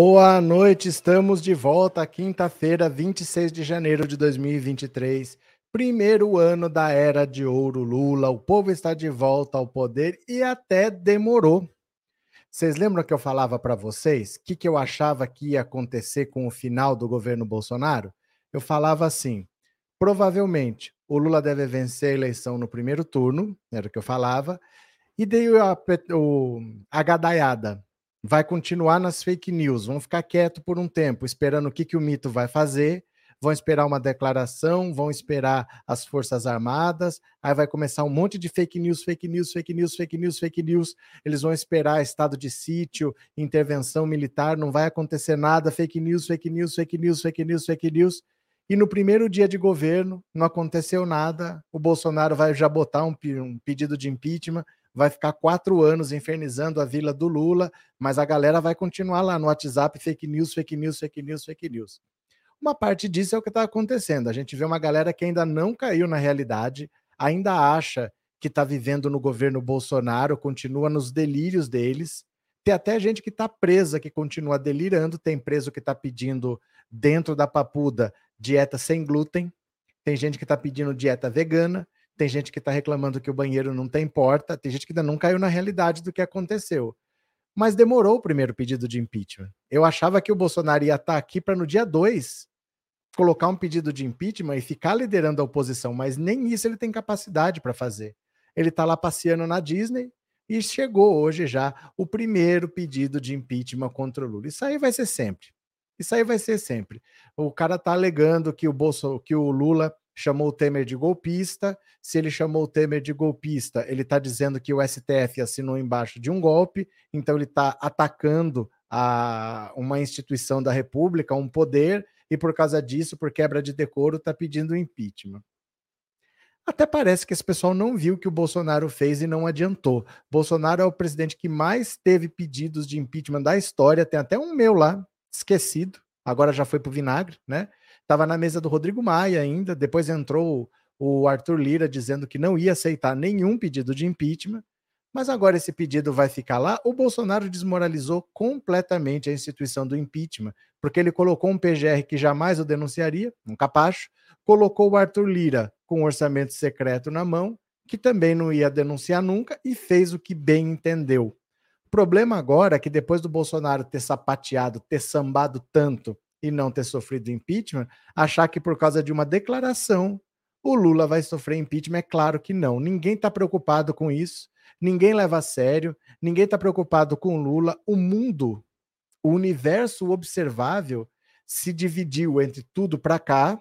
Boa noite, estamos de volta quinta-feira, 26 de janeiro de 2023. Primeiro ano da era de ouro Lula. O povo está de volta ao poder e até demorou. Vocês lembram que eu falava para vocês o que, que eu achava que ia acontecer com o final do governo Bolsonaro? Eu falava assim: provavelmente o Lula deve vencer a eleição no primeiro turno, era o que eu falava, e dei a, o, a gadaiada vai continuar nas fake news, vão ficar quieto por um tempo, esperando o que, que o mito vai fazer, vão esperar uma declaração, vão esperar as Forças Armadas, aí vai começar um monte de fake news, fake news, fake news, fake news, fake news. Eles vão esperar estado de sítio, intervenção militar, não vai acontecer nada, fake news, fake news, fake news, fake news, fake news. E no primeiro dia de governo, não aconteceu nada, o Bolsonaro vai já botar um, um pedido de impeachment, vai ficar quatro anos infernizando a vila do Lula, mas a galera vai continuar lá no WhatsApp, fake news, fake news, fake news, fake news. Uma parte disso é o que está acontecendo. A gente vê uma galera que ainda não caiu na realidade, ainda acha que está vivendo no governo Bolsonaro, continua nos delírios deles. Tem até gente que está presa, que continua delirando. Tem preso que está pedindo, dentro da papuda, dieta sem glúten. Tem gente que está pedindo dieta vegana tem gente que está reclamando que o banheiro não tem porta, tem gente que ainda não caiu na realidade do que aconteceu. Mas demorou o primeiro pedido de impeachment. Eu achava que o Bolsonaro ia estar tá aqui para no dia 2 colocar um pedido de impeachment e ficar liderando a oposição, mas nem isso ele tem capacidade para fazer. Ele está lá passeando na Disney e chegou hoje já o primeiro pedido de impeachment contra o Lula. Isso aí vai ser sempre. Isso aí vai ser sempre. O cara está alegando que o Bolso, que o Lula chamou o Temer de golpista. Se ele chamou o Temer de golpista, ele está dizendo que o STF assinou embaixo de um golpe, então ele está atacando a uma instituição da República, um poder, e por causa disso, por quebra de decoro, está pedindo impeachment. Até parece que esse pessoal não viu o que o Bolsonaro fez e não adiantou. Bolsonaro é o presidente que mais teve pedidos de impeachment da história, tem até um meu lá, esquecido, agora já foi para o vinagre, né? Estava na mesa do Rodrigo Maia ainda, depois entrou o Arthur Lira dizendo que não ia aceitar nenhum pedido de impeachment, mas agora esse pedido vai ficar lá. O Bolsonaro desmoralizou completamente a instituição do impeachment, porque ele colocou um PGR que jamais o denunciaria, um capacho, colocou o Arthur Lira com um orçamento secreto na mão, que também não ia denunciar nunca, e fez o que bem entendeu. O problema agora é que depois do Bolsonaro ter sapateado, ter sambado tanto e não ter sofrido impeachment, achar que por causa de uma declaração o Lula vai sofrer impeachment, é claro que não. Ninguém está preocupado com isso, ninguém leva a sério, ninguém está preocupado com o Lula. O mundo, o universo observável se dividiu entre tudo para cá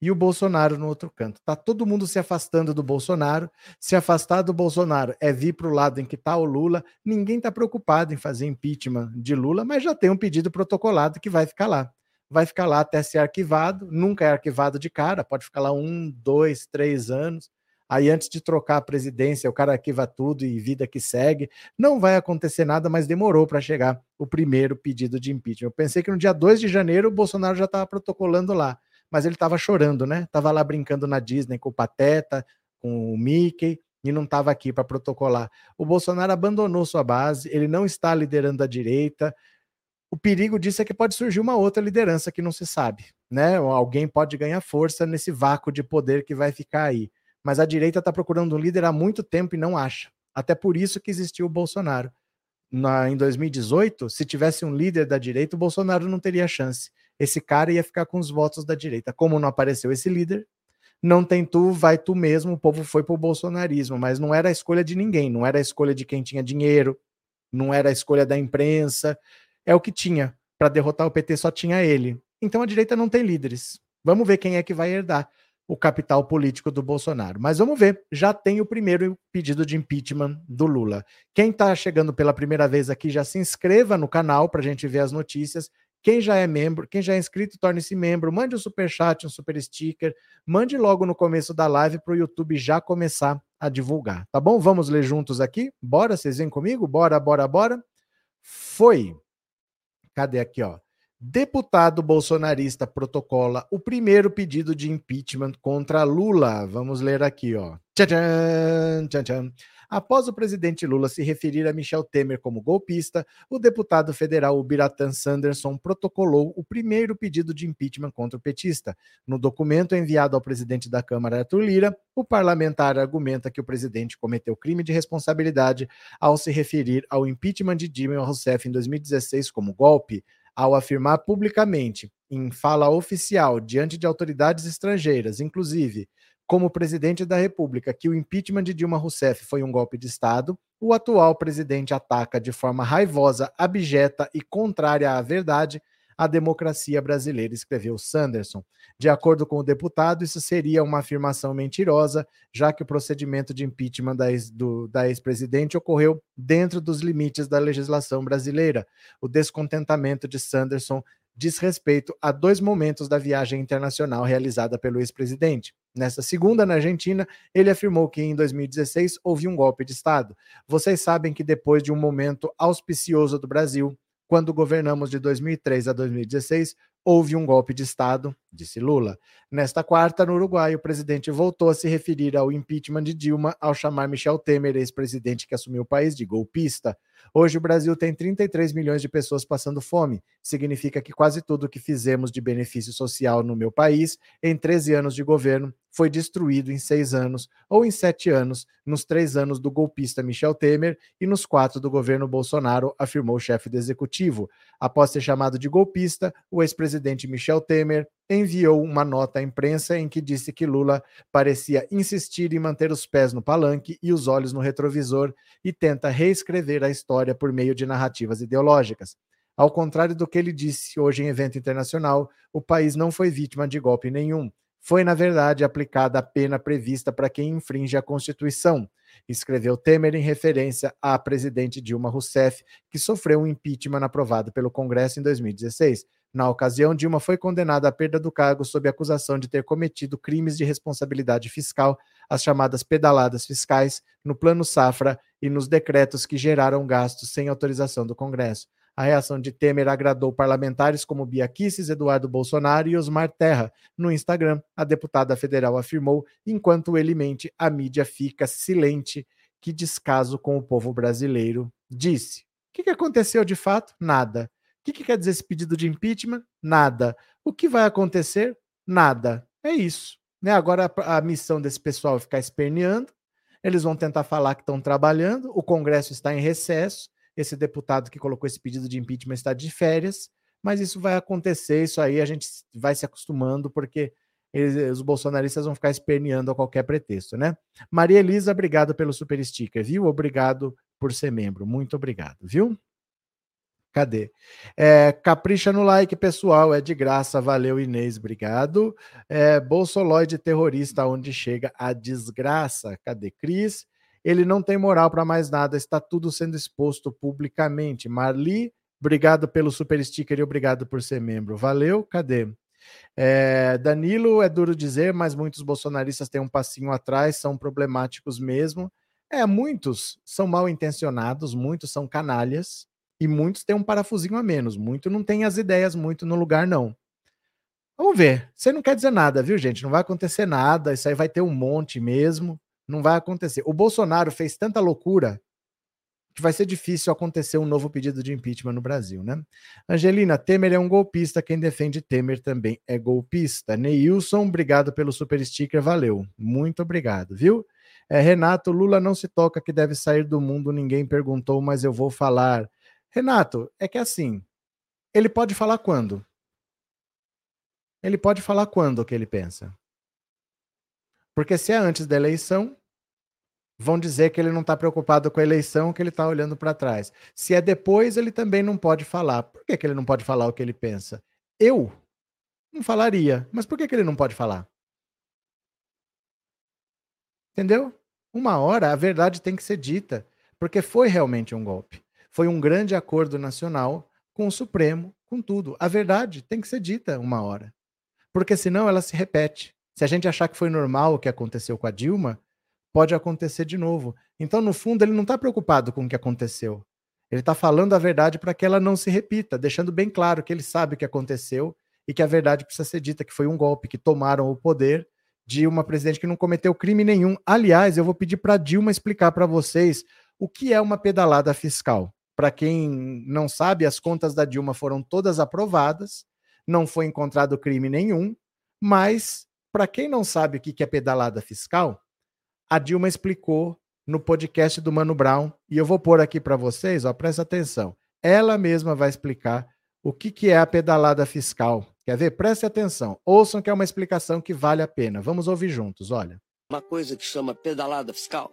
e o Bolsonaro no outro canto. Tá todo mundo se afastando do Bolsonaro. Se afastar do Bolsonaro é vir para o lado em que está o Lula. Ninguém está preocupado em fazer impeachment de Lula, mas já tem um pedido protocolado que vai ficar lá. Vai ficar lá até ser arquivado. Nunca é arquivado de cara, pode ficar lá um, dois, três anos. Aí, antes de trocar a presidência, o cara arquiva tudo e vida que segue. Não vai acontecer nada, mas demorou para chegar o primeiro pedido de impeachment. Eu pensei que no dia 2 de janeiro o Bolsonaro já estava protocolando lá mas ele estava chorando, né? Tava lá brincando na Disney com o Pateta, com o Mickey e não estava aqui para protocolar. O Bolsonaro abandonou sua base, ele não está liderando a direita. O perigo disso é que pode surgir uma outra liderança que não se sabe, né? Alguém pode ganhar força nesse vácuo de poder que vai ficar aí. Mas a direita está procurando um líder há muito tempo e não acha. Até por isso que existiu o Bolsonaro. Na, em 2018, se tivesse um líder da direita, o Bolsonaro não teria chance esse cara ia ficar com os votos da direita. Como não apareceu esse líder, não tem tu, vai tu mesmo. O povo foi pro bolsonarismo, mas não era a escolha de ninguém, não era a escolha de quem tinha dinheiro, não era a escolha da imprensa, é o que tinha. Para derrotar o PT só tinha ele. Então a direita não tem líderes. Vamos ver quem é que vai herdar o capital político do Bolsonaro. Mas vamos ver, já tem o primeiro pedido de impeachment do Lula. Quem está chegando pela primeira vez aqui, já se inscreva no canal para a gente ver as notícias quem já é membro, quem já é inscrito, torne-se membro. Mande um super chat, um super sticker. Mande logo no começo da live para o YouTube já começar a divulgar, tá bom? Vamos ler juntos aqui? Bora, vocês vêm comigo? Bora, bora, bora. Foi. Cadê aqui, ó? Deputado bolsonarista protocola o primeiro pedido de impeachment contra Lula. Vamos ler aqui, ó. Tchan, tchan, tchan. Após o presidente Lula se referir a Michel Temer como golpista, o deputado federal Biratan Sanderson protocolou o primeiro pedido de impeachment contra o petista. No documento enviado ao presidente da Câmara, Arthur Lira, o parlamentar argumenta que o presidente cometeu crime de responsabilidade ao se referir ao impeachment de Dilma Rousseff em 2016 como golpe ao afirmar publicamente, em fala oficial, diante de autoridades estrangeiras, inclusive como presidente da República, que o impeachment de Dilma Rousseff foi um golpe de Estado, o atual presidente ataca de forma raivosa, abjeta e contrária à verdade a democracia brasileira, escreveu Sanderson. De acordo com o deputado, isso seria uma afirmação mentirosa, já que o procedimento de impeachment da, ex, da ex-presidente ocorreu dentro dos limites da legislação brasileira. O descontentamento de Sanderson diz respeito a dois momentos da viagem internacional realizada pelo ex-presidente. Nessa segunda, na Argentina, ele afirmou que em 2016 houve um golpe de Estado. Vocês sabem que depois de um momento auspicioso do Brasil, quando governamos de 2003 a 2016, houve um golpe de Estado, disse Lula. Nesta quarta, no Uruguai, o presidente voltou a se referir ao impeachment de Dilma ao chamar Michel Temer, ex-presidente que assumiu o país, de golpista. Hoje o Brasil tem 33 milhões de pessoas passando fome. Significa que quase tudo que fizemos de benefício social no meu país, em 13 anos de governo, foi destruído em seis anos, ou em sete anos, nos três anos do golpista Michel Temer e nos quatro do governo Bolsonaro, afirmou o chefe do executivo. Após ser chamado de golpista, o ex-presidente Michel Temer enviou uma nota à imprensa em que disse que Lula parecia insistir em manter os pés no palanque e os olhos no retrovisor e tenta reescrever a história por meio de narrativas ideológicas. Ao contrário do que ele disse hoje em evento internacional, o país não foi vítima de golpe nenhum. Foi, na verdade, aplicada a pena prevista para quem infringe a Constituição, escreveu Temer em referência à presidente Dilma Rousseff, que sofreu um impeachment aprovado pelo Congresso em 2016. Na ocasião, Dilma foi condenada à perda do cargo sob acusação de ter cometido crimes de responsabilidade fiscal, as chamadas pedaladas fiscais, no Plano Safra e nos decretos que geraram gastos sem autorização do Congresso. A reação de Temer agradou parlamentares como Bia Kicis, Eduardo Bolsonaro e Osmar Terra. No Instagram, a deputada federal afirmou: enquanto ele mente, a mídia fica silente. Que descaso com o povo brasileiro. Disse. O que aconteceu de fato? Nada que, que quer dizer esse pedido de impeachment? Nada. O que vai acontecer? Nada. É isso. Né? Agora a, a missão desse pessoal é ficar esperneando. Eles vão tentar falar que estão trabalhando. O Congresso está em recesso. Esse deputado que colocou esse pedido de impeachment está de férias. Mas isso vai acontecer. Isso aí a gente vai se acostumando, porque eles, os bolsonaristas vão ficar esperneando a qualquer pretexto, né? Maria Elisa, obrigado pelo super sticker, viu? Obrigado por ser membro. Muito obrigado, viu? Cadê? É, capricha no like, pessoal, é de graça. Valeu, Inês, obrigado. É, Bolsoloide terrorista, onde chega a desgraça. Cadê Cris? Ele não tem moral para mais nada, está tudo sendo exposto publicamente. Marli, obrigado pelo super sticker e obrigado por ser membro. Valeu, cadê? É, Danilo, é duro dizer, mas muitos bolsonaristas têm um passinho atrás, são problemáticos mesmo. É, muitos são mal intencionados, muitos são canalhas, e muitos têm um parafusinho a menos. Muito não tem as ideias muito no lugar, não. Vamos ver. Você não quer dizer nada, viu, gente? Não vai acontecer nada. Isso aí vai ter um monte mesmo. Não vai acontecer. O Bolsonaro fez tanta loucura que vai ser difícil acontecer um novo pedido de impeachment no Brasil, né? Angelina, Temer é um golpista. Quem defende Temer também é golpista. Neilson, obrigado pelo super sticker. Valeu. Muito obrigado, viu? É, Renato, Lula não se toca que deve sair do mundo. Ninguém perguntou, mas eu vou falar. Renato, é que assim, ele pode falar quando? Ele pode falar quando o que ele pensa. Porque se é antes da eleição, vão dizer que ele não está preocupado com a eleição, que ele está olhando para trás. Se é depois, ele também não pode falar. Por que, que ele não pode falar o que ele pensa? Eu não falaria. Mas por que, que ele não pode falar? Entendeu? Uma hora a verdade tem que ser dita, porque foi realmente um golpe. Foi um grande acordo nacional com o Supremo, com tudo. A verdade tem que ser dita uma hora. Porque senão ela se repete. Se a gente achar que foi normal o que aconteceu com a Dilma, pode acontecer de novo. Então, no fundo, ele não está preocupado com o que aconteceu. Ele está falando a verdade para que ela não se repita, deixando bem claro que ele sabe o que aconteceu e que a verdade precisa ser dita, que foi um golpe, que tomaram o poder, de uma presidente que não cometeu crime nenhum. Aliás, eu vou pedir para Dilma explicar para vocês o que é uma pedalada fiscal. Para quem não sabe, as contas da Dilma foram todas aprovadas, não foi encontrado crime nenhum, mas para quem não sabe o que é pedalada fiscal, a Dilma explicou no podcast do Mano Brown e eu vou pôr aqui para vocês, ó, presta atenção. Ela mesma vai explicar o que, que é a pedalada fiscal Quer ver? Preste atenção. Ouçam que é uma explicação que vale a pena. Vamos ouvir juntos, olha. Uma coisa que chama pedalada fiscal.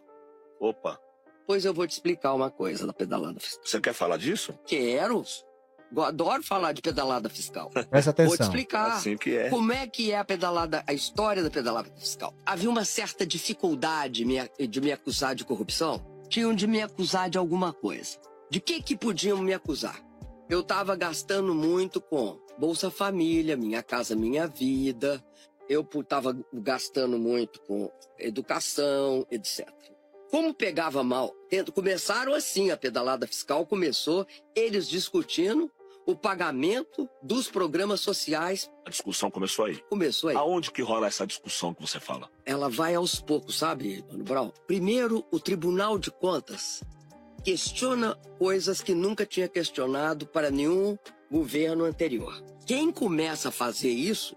Opa. Pois eu vou te explicar uma coisa da pedalada fiscal. Você quer falar disso? Quero. Adoro falar de pedalada fiscal. Presta atenção. Vou te explicar assim que é. como é que é a pedalada, a história da pedalada fiscal. Havia uma certa dificuldade de me acusar de corrupção. Tinham de me acusar de alguma coisa. De que que podiam me acusar? Eu estava gastando muito com Bolsa Família, Minha Casa Minha Vida. Eu estava gastando muito com educação, etc. Como pegava mal? Começaram assim, a pedalada fiscal começou, eles discutindo o pagamento dos programas sociais. A discussão começou aí? Começou aí. Aonde que rola essa discussão que você fala? Ela vai aos poucos, sabe, Mano Brown? Primeiro, o Tribunal de Contas questiona coisas que nunca tinha questionado para nenhum governo anterior. Quem começa a fazer isso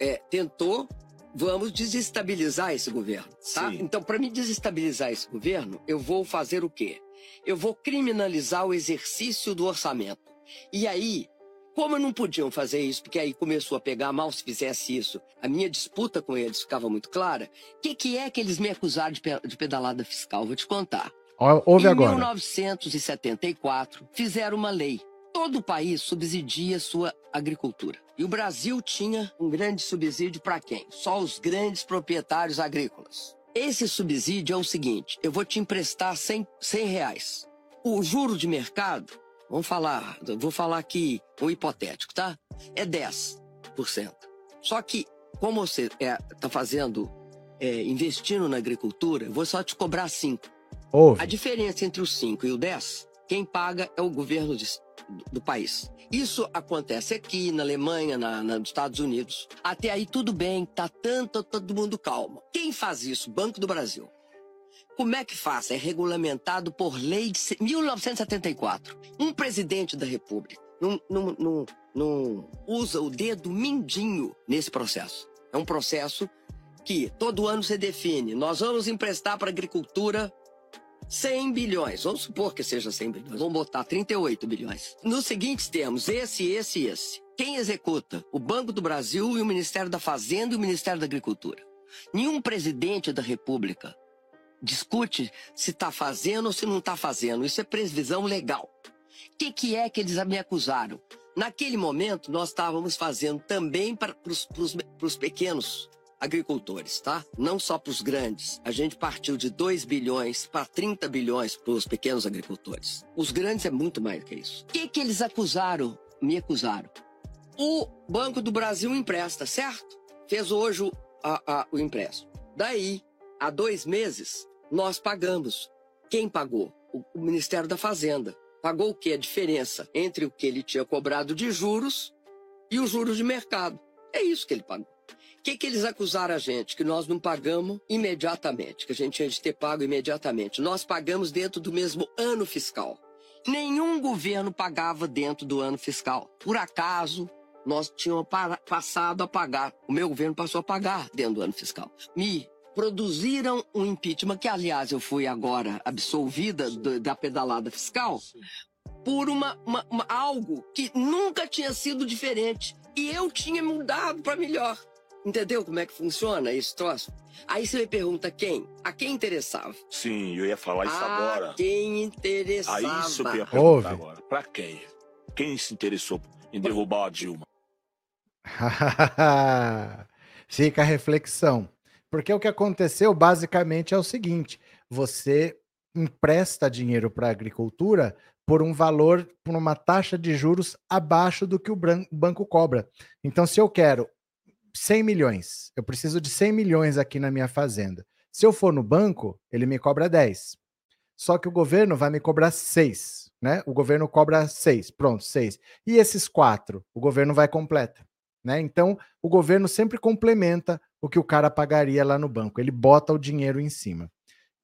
é, tentou, vamos desestabilizar esse governo, tá? Sim. Então, para me desestabilizar esse governo, eu vou fazer o quê? Eu vou criminalizar o exercício do orçamento. E aí, como não podiam fazer isso, porque aí começou a pegar mal se fizesse isso, a minha disputa com eles ficava muito clara, o que, que, é que eles me acusaram de, de pedalada fiscal? Vou te contar. Ouve em agora. Em 1974, fizeram uma lei Todo o país subsidia sua agricultura. E o Brasil tinha um grande subsídio para quem? Só os grandes proprietários agrícolas. Esse subsídio é o seguinte: eu vou te emprestar 100, 100 reais. O juro de mercado, vamos falar, vou falar aqui um hipotético, tá? É 10%. Só que, como você está é, tá fazendo, é, investindo na agricultura, eu vou só te cobrar 5. Ouve. A diferença entre os 5 e o 10, quem paga é o governo de, do país. Isso acontece aqui na Alemanha, na, na, nos Estados Unidos. Até aí tudo bem, tá tanto todo mundo calmo. Quem faz isso? Banco do Brasil. Como é que faz? É regulamentado por lei de 1974. Um presidente da República não, não, não, não usa o dedo mindinho nesse processo. É um processo que todo ano se define. Nós vamos emprestar para agricultura 100 bilhões. Vamos supor que seja 100 bilhões. Vamos botar 38 bilhões. Nos seguintes termos, esse, esse e esse. Quem executa? O Banco do Brasil e o Ministério da Fazenda e o Ministério da Agricultura. Nenhum presidente da República discute se está fazendo ou se não está fazendo. Isso é previsão legal. O que, que é que eles me acusaram? Naquele momento, nós estávamos fazendo também para os pequenos agricultores, tá? Não só para os grandes. A gente partiu de 2 bilhões para 30 bilhões para os pequenos agricultores. Os grandes é muito mais que isso. O que, que eles acusaram? Me acusaram. O Banco do Brasil empresta, certo? Fez hoje o, a, a, o empréstimo. Daí, há dois meses, nós pagamos. Quem pagou? O, o Ministério da Fazenda. Pagou o que? A diferença entre o que ele tinha cobrado de juros e os juros de mercado. É isso que ele pagou que, que eles acusaram a gente? Que nós não pagamos imediatamente, que a gente tinha de ter pago imediatamente. Nós pagamos dentro do mesmo ano fiscal. Nenhum governo pagava dentro do ano fiscal. Por acaso, nós tínhamos passado a pagar. O meu governo passou a pagar dentro do ano fiscal. Me produziram um impeachment, que aliás eu fui agora absolvida do, da pedalada fiscal, por uma, uma, uma, algo que nunca tinha sido diferente. E eu tinha mudado para melhor. Entendeu como é que funciona esse troço? Aí você me pergunta quem? A quem interessava? Sim, eu ia falar isso a agora. quem interessava? Aí isso que eu ia perguntar Ouve. agora. Pra quem? Quem se interessou em derrubar a Dilma? Fica a reflexão. Porque o que aconteceu basicamente é o seguinte: você empresta dinheiro para a agricultura por um valor, por uma taxa de juros abaixo do que o banco cobra. Então, se eu quero 100 milhões. Eu preciso de 100 milhões aqui na minha fazenda. Se eu for no banco, ele me cobra 10. Só que o governo vai me cobrar 6, né? O governo cobra 6, pronto, 6. E esses 4, o governo vai completa, né? Então, o governo sempre complementa o que o cara pagaria lá no banco. Ele bota o dinheiro em cima. O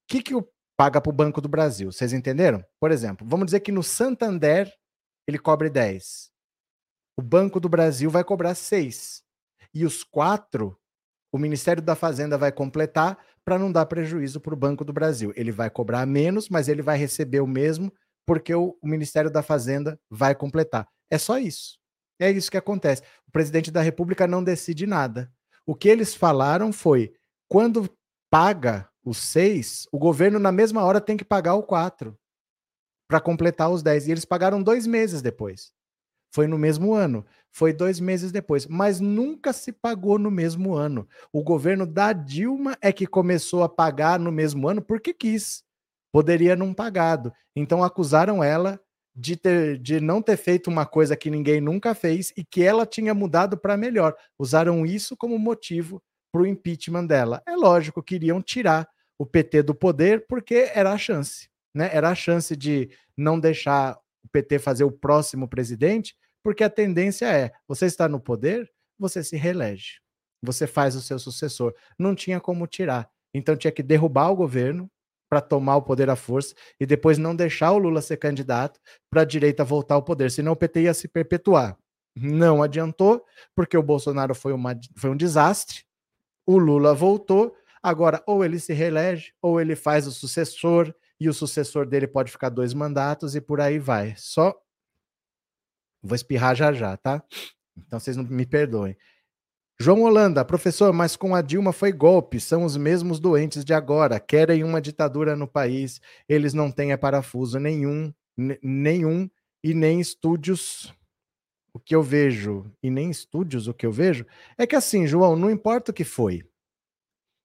que, que o paga para o Banco do Brasil? Vocês entenderam? Por exemplo, vamos dizer que no Santander ele cobre 10. O Banco do Brasil vai cobrar 6. E os quatro, o Ministério da Fazenda vai completar para não dar prejuízo para o Banco do Brasil. Ele vai cobrar menos, mas ele vai receber o mesmo, porque o, o Ministério da Fazenda vai completar. É só isso. É isso que acontece. O presidente da República não decide nada. O que eles falaram foi: quando paga os seis, o governo na mesma hora tem que pagar o quatro para completar os dez. E eles pagaram dois meses depois. Foi no mesmo ano. Foi dois meses depois. Mas nunca se pagou no mesmo ano. O governo da Dilma é que começou a pagar no mesmo ano porque quis. Poderia não pagado. Então acusaram ela de, ter, de não ter feito uma coisa que ninguém nunca fez e que ela tinha mudado para melhor. Usaram isso como motivo para o impeachment dela. É lógico, queriam tirar o PT do poder porque era a chance, né? Era a chance de não deixar o PT fazer o próximo presidente, porque a tendência é: você está no poder, você se reelege, você faz o seu sucessor. Não tinha como tirar. Então tinha que derrubar o governo, para tomar o poder à força e depois não deixar o Lula ser candidato para a direita voltar ao poder, senão o PT ia se perpetuar. Não adiantou, porque o Bolsonaro foi, uma, foi um desastre, o Lula voltou, agora ou ele se reelege, ou ele faz o sucessor, e o sucessor dele pode ficar dois mandatos e por aí vai. Só. Vou espirrar já já, tá? Então vocês não me perdoem. João Holanda, professor, mas com a Dilma foi golpe, são os mesmos doentes de agora, querem uma ditadura no país, eles não têm é parafuso nenhum, nenhum e nem estúdios. O que eu vejo, e nem estúdios o que eu vejo, é que assim, João, não importa o que foi,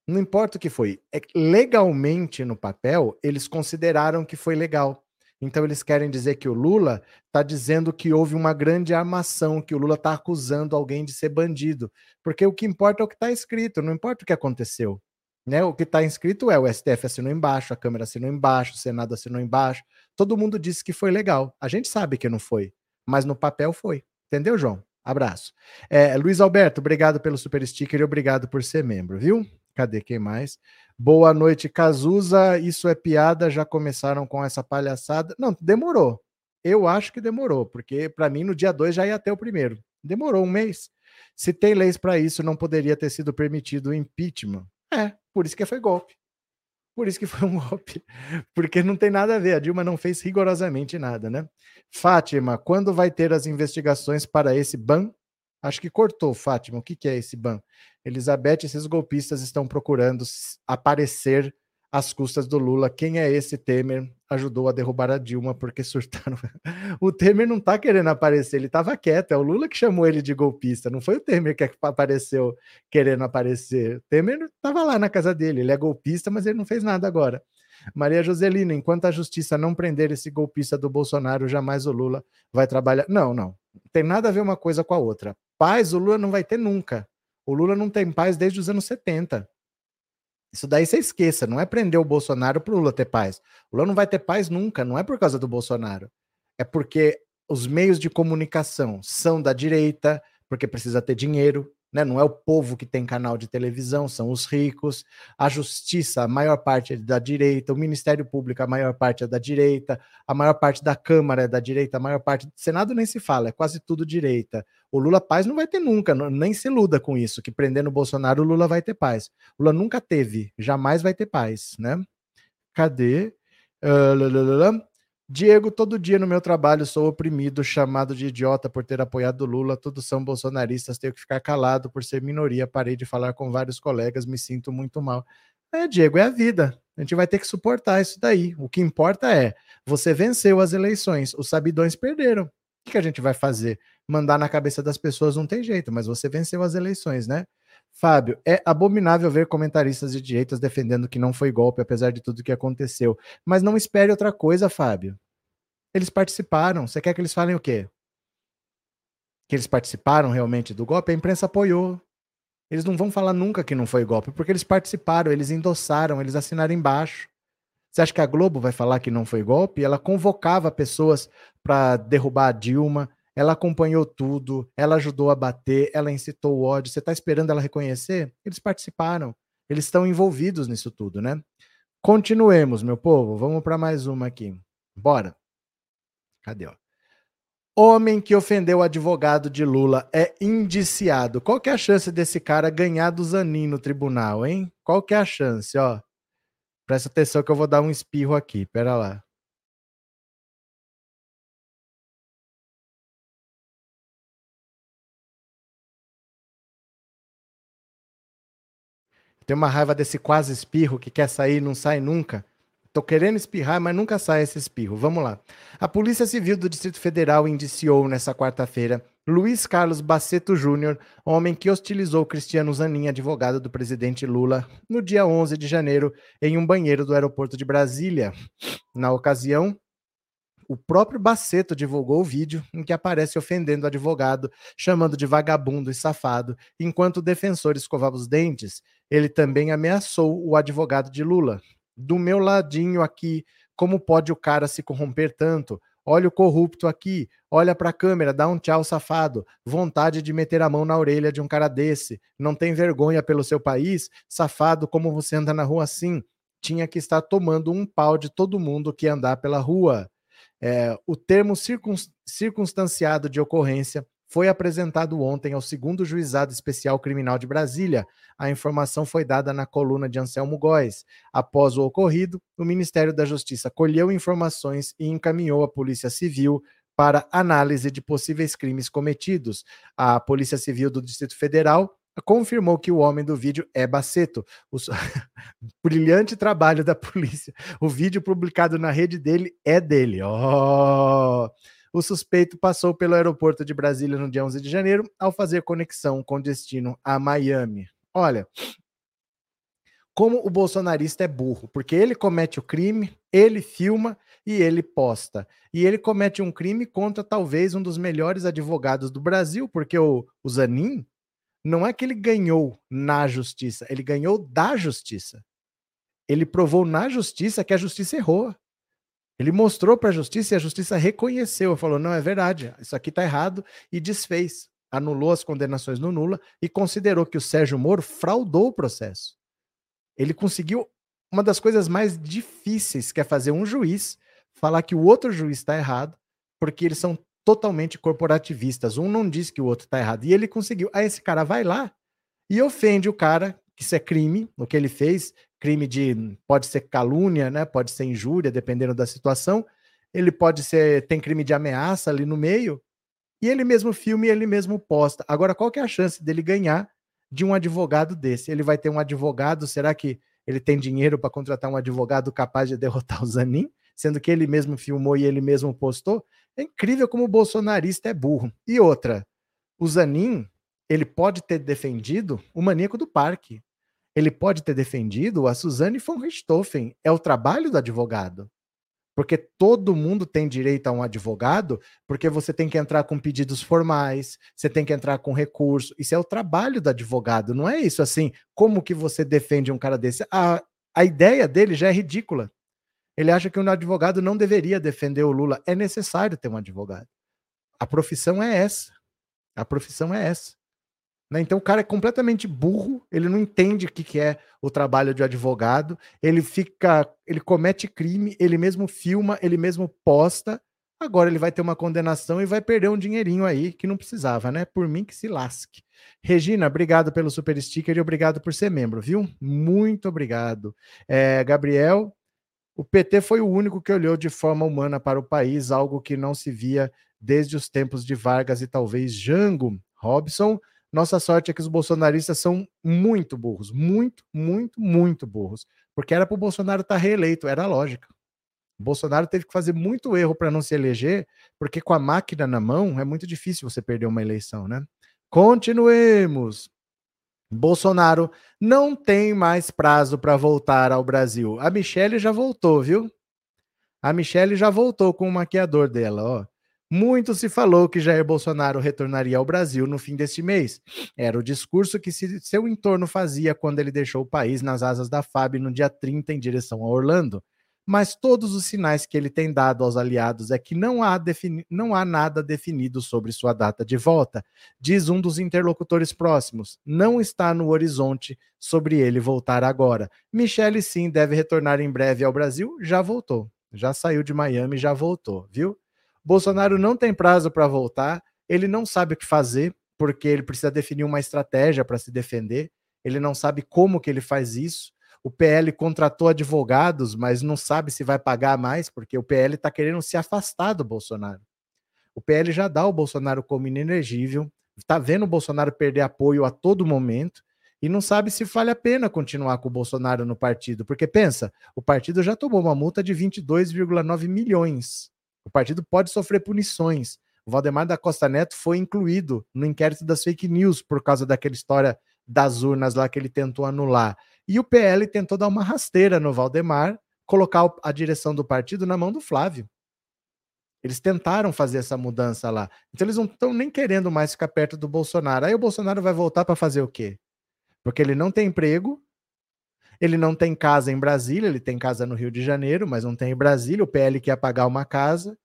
não importa o que foi, é legalmente no papel, eles consideraram que foi legal. Então eles querem dizer que o Lula está dizendo que houve uma grande armação, que o Lula está acusando alguém de ser bandido. Porque o que importa é o que está escrito, não importa o que aconteceu. Né? O que está escrito é o STF assinou embaixo, a Câmara assinou embaixo, o Senado assinou embaixo. Todo mundo disse que foi legal. A gente sabe que não foi, mas no papel foi. Entendeu, João? Abraço. É, Luiz Alberto, obrigado pelo super sticker e obrigado por ser membro, viu? Cadê quem mais? Boa noite, Cazuza. Isso é piada. Já começaram com essa palhaçada? Não, demorou. Eu acho que demorou, porque para mim no dia 2 já ia até o primeiro. Demorou um mês. Se tem leis para isso, não poderia ter sido permitido o impeachment. É, por isso que foi golpe. Por isso que foi um golpe. Porque não tem nada a ver. A Dilma não fez rigorosamente nada, né? Fátima, quando vai ter as investigações para esse ban? Acho que cortou, Fátima. O que, que é esse ban? Elizabeth, esses golpistas estão procurando aparecer às custas do Lula. Quem é esse Temer? Ajudou a derrubar a Dilma porque surtaram. o Temer não está querendo aparecer, ele estava quieto. É o Lula que chamou ele de golpista, não foi o Temer que apareceu querendo aparecer. O Temer estava lá na casa dele, ele é golpista, mas ele não fez nada agora. Maria Joselina, enquanto a justiça não prender esse golpista do Bolsonaro, jamais o Lula vai trabalhar. Não, não. Tem nada a ver uma coisa com a outra. Paz o Lula não vai ter nunca. O Lula não tem paz desde os anos 70. Isso daí você esqueça, não é prender o Bolsonaro para o Lula ter paz. O Lula não vai ter paz nunca, não é por causa do Bolsonaro. É porque os meios de comunicação são da direita, porque precisa ter dinheiro, né? Não é o povo que tem canal de televisão, são os ricos. A justiça, a maior parte é da direita. O Ministério Público, a maior parte é da direita. A maior parte da Câmara é da direita. A maior parte do Senado nem se fala, é quase tudo direita. O Lula paz não vai ter nunca, nem se iluda com isso, que prendendo o Bolsonaro, o Lula vai ter paz. O Lula nunca teve, jamais vai ter paz, né? Cadê? Uh, Diego, todo dia no meu trabalho sou oprimido, chamado de idiota por ter apoiado Lula. Todos são bolsonaristas, tenho que ficar calado por ser minoria. Parei de falar com vários colegas, me sinto muito mal. É, Diego, é a vida. A gente vai ter que suportar isso daí. O que importa é você venceu as eleições, os sabidões perderam. O que, a gente vai fazer? Mandar na cabeça das pessoas não tem jeito, mas você venceu as eleições, né? Fábio, é abominável ver comentaristas de direitas defendendo que não foi golpe, apesar de tudo que aconteceu. Mas não espere outra coisa, Fábio. Eles participaram. Você quer que eles falem o quê? Que eles participaram realmente do golpe? A imprensa apoiou. Eles não vão falar nunca que não foi golpe, porque eles participaram, eles endossaram, eles assinaram embaixo. Você acha que a Globo vai falar que não foi golpe? Ela convocava pessoas para derrubar a Dilma, ela acompanhou tudo, ela ajudou a bater, ela incitou o ódio. Você está esperando ela reconhecer? Eles participaram, eles estão envolvidos nisso tudo, né? Continuemos, meu povo. Vamos para mais uma aqui. Bora. Cadê? Ó? Homem que ofendeu o advogado de Lula é indiciado. Qual que é a chance desse cara ganhar do Zanin no tribunal, hein? Qual que é a chance, ó? Presta atenção que eu vou dar um espirro aqui. Pera lá. Tem uma raiva desse quase espirro que quer sair e não sai nunca. Tô querendo espirrar, mas nunca sai esse espirro. Vamos lá. A Polícia Civil do Distrito Federal indiciou nessa quarta-feira Luiz Carlos Baceto Júnior, homem que hostilizou Cristiano Zanin, advogado do presidente Lula, no dia 11 de janeiro, em um banheiro do aeroporto de Brasília. Na ocasião, o próprio Baceto divulgou o vídeo em que aparece ofendendo o advogado, chamando de vagabundo e safado, enquanto o defensor escovava os dentes. Ele também ameaçou o advogado de Lula, do meu ladinho aqui, como pode o cara se corromper tanto? Olha o corrupto aqui, olha para a câmera, dá um tchau safado. Vontade de meter a mão na orelha de um cara desse. Não tem vergonha pelo seu país? Safado, como você anda na rua assim? Tinha que estar tomando um pau de todo mundo que andar pela rua. É, o termo circunstanciado de ocorrência foi apresentado ontem ao segundo Juizado Especial Criminal de Brasília. A informação foi dada na coluna de Anselmo Góes. Após o ocorrido, o Ministério da Justiça colheu informações e encaminhou à Polícia Civil para análise de possíveis crimes cometidos. A Polícia Civil do Distrito Federal confirmou que o homem do vídeo é Baceto. O brilhante trabalho da polícia. O vídeo publicado na rede dele é dele. Oh! O suspeito passou pelo aeroporto de Brasília no dia 11 de janeiro ao fazer conexão com destino a Miami. Olha, como o bolsonarista é burro, porque ele comete o crime, ele filma e ele posta. E ele comete um crime contra talvez um dos melhores advogados do Brasil, porque o, o Zanin não é que ele ganhou na justiça, ele ganhou da justiça. Ele provou na justiça que a justiça errou. Ele mostrou para a justiça e a justiça reconheceu, falou: não, é verdade, isso aqui está errado, e desfez, anulou as condenações no Nula e considerou que o Sérgio Moro fraudou o processo. Ele conseguiu uma das coisas mais difíceis, que é fazer um juiz falar que o outro juiz está errado, porque eles são totalmente corporativistas. Um não diz que o outro está errado. E ele conseguiu. Aí esse cara vai lá e ofende o cara, que isso é crime, o que ele fez, crime de pode ser calúnia, né? Pode ser injúria, dependendo da situação. Ele pode ser tem crime de ameaça ali no meio. E ele mesmo filme, ele mesmo posta. Agora, qual que é a chance dele ganhar de um advogado desse? Ele vai ter um advogado, será que ele tem dinheiro para contratar um advogado capaz de derrotar o Zanin, sendo que ele mesmo filmou e ele mesmo postou? É incrível como o bolsonarista é burro. E outra, o Zanin, ele pode ter defendido o maníaco do parque ele pode ter defendido a Suzane von Richthofen. É o trabalho do advogado. Porque todo mundo tem direito a um advogado, porque você tem que entrar com pedidos formais, você tem que entrar com recurso. Isso é o trabalho do advogado, não é isso assim. Como que você defende um cara desse? A, a ideia dele já é ridícula. Ele acha que um advogado não deveria defender o Lula. É necessário ter um advogado. A profissão é essa. A profissão é essa. Né? Então o cara é completamente burro, ele não entende o que, que é o trabalho de advogado, ele fica, ele comete crime, ele mesmo filma, ele mesmo posta. Agora ele vai ter uma condenação e vai perder um dinheirinho aí que não precisava, né? Por mim que se lasque. Regina, obrigado pelo super sticker e obrigado por ser membro, viu? Muito obrigado. É, Gabriel, o PT foi o único que olhou de forma humana para o país, algo que não se via desde os tempos de Vargas e talvez Jango. Robson, nossa sorte é que os bolsonaristas são muito burros, muito, muito, muito burros. Porque era para o Bolsonaro estar tá reeleito, era lógica. O Bolsonaro teve que fazer muito erro para não se eleger, porque com a máquina na mão é muito difícil você perder uma eleição, né? Continuemos. Bolsonaro não tem mais prazo para voltar ao Brasil. A Michelle já voltou, viu? A Michelle já voltou com o maquiador dela, ó. Muito se falou que Jair Bolsonaro retornaria ao Brasil no fim deste mês. Era o discurso que seu entorno fazia quando ele deixou o país nas asas da FAB no dia 30 em direção a Orlando. mas todos os sinais que ele tem dado aos aliados é que não há, não há nada definido sobre sua data de volta. Diz um dos interlocutores próximos: não está no horizonte sobre ele voltar agora. Michele, sim, deve retornar em breve ao Brasil, já voltou. Já saiu de Miami, já voltou, viu? Bolsonaro não tem prazo para voltar, ele não sabe o que fazer, porque ele precisa definir uma estratégia para se defender, ele não sabe como que ele faz isso o PL contratou advogados, mas não sabe se vai pagar mais, porque o PL está querendo se afastar do Bolsonaro. O PL já dá o Bolsonaro como inelegível, está vendo o Bolsonaro perder apoio a todo momento e não sabe se vale a pena continuar com o Bolsonaro no partido, porque pensa, o partido já tomou uma multa de 22,9 milhões. O partido pode sofrer punições. O Valdemar da Costa Neto foi incluído no inquérito das fake news por causa daquela história das urnas lá que ele tentou anular. E o PL tentou dar uma rasteira no Valdemar, colocar a direção do partido na mão do Flávio. Eles tentaram fazer essa mudança lá. Então eles não estão nem querendo mais ficar perto do Bolsonaro. Aí o Bolsonaro vai voltar para fazer o quê? Porque ele não tem emprego, ele não tem casa em Brasília, ele tem casa no Rio de Janeiro, mas não tem em Brasília. O PL quer pagar uma casa.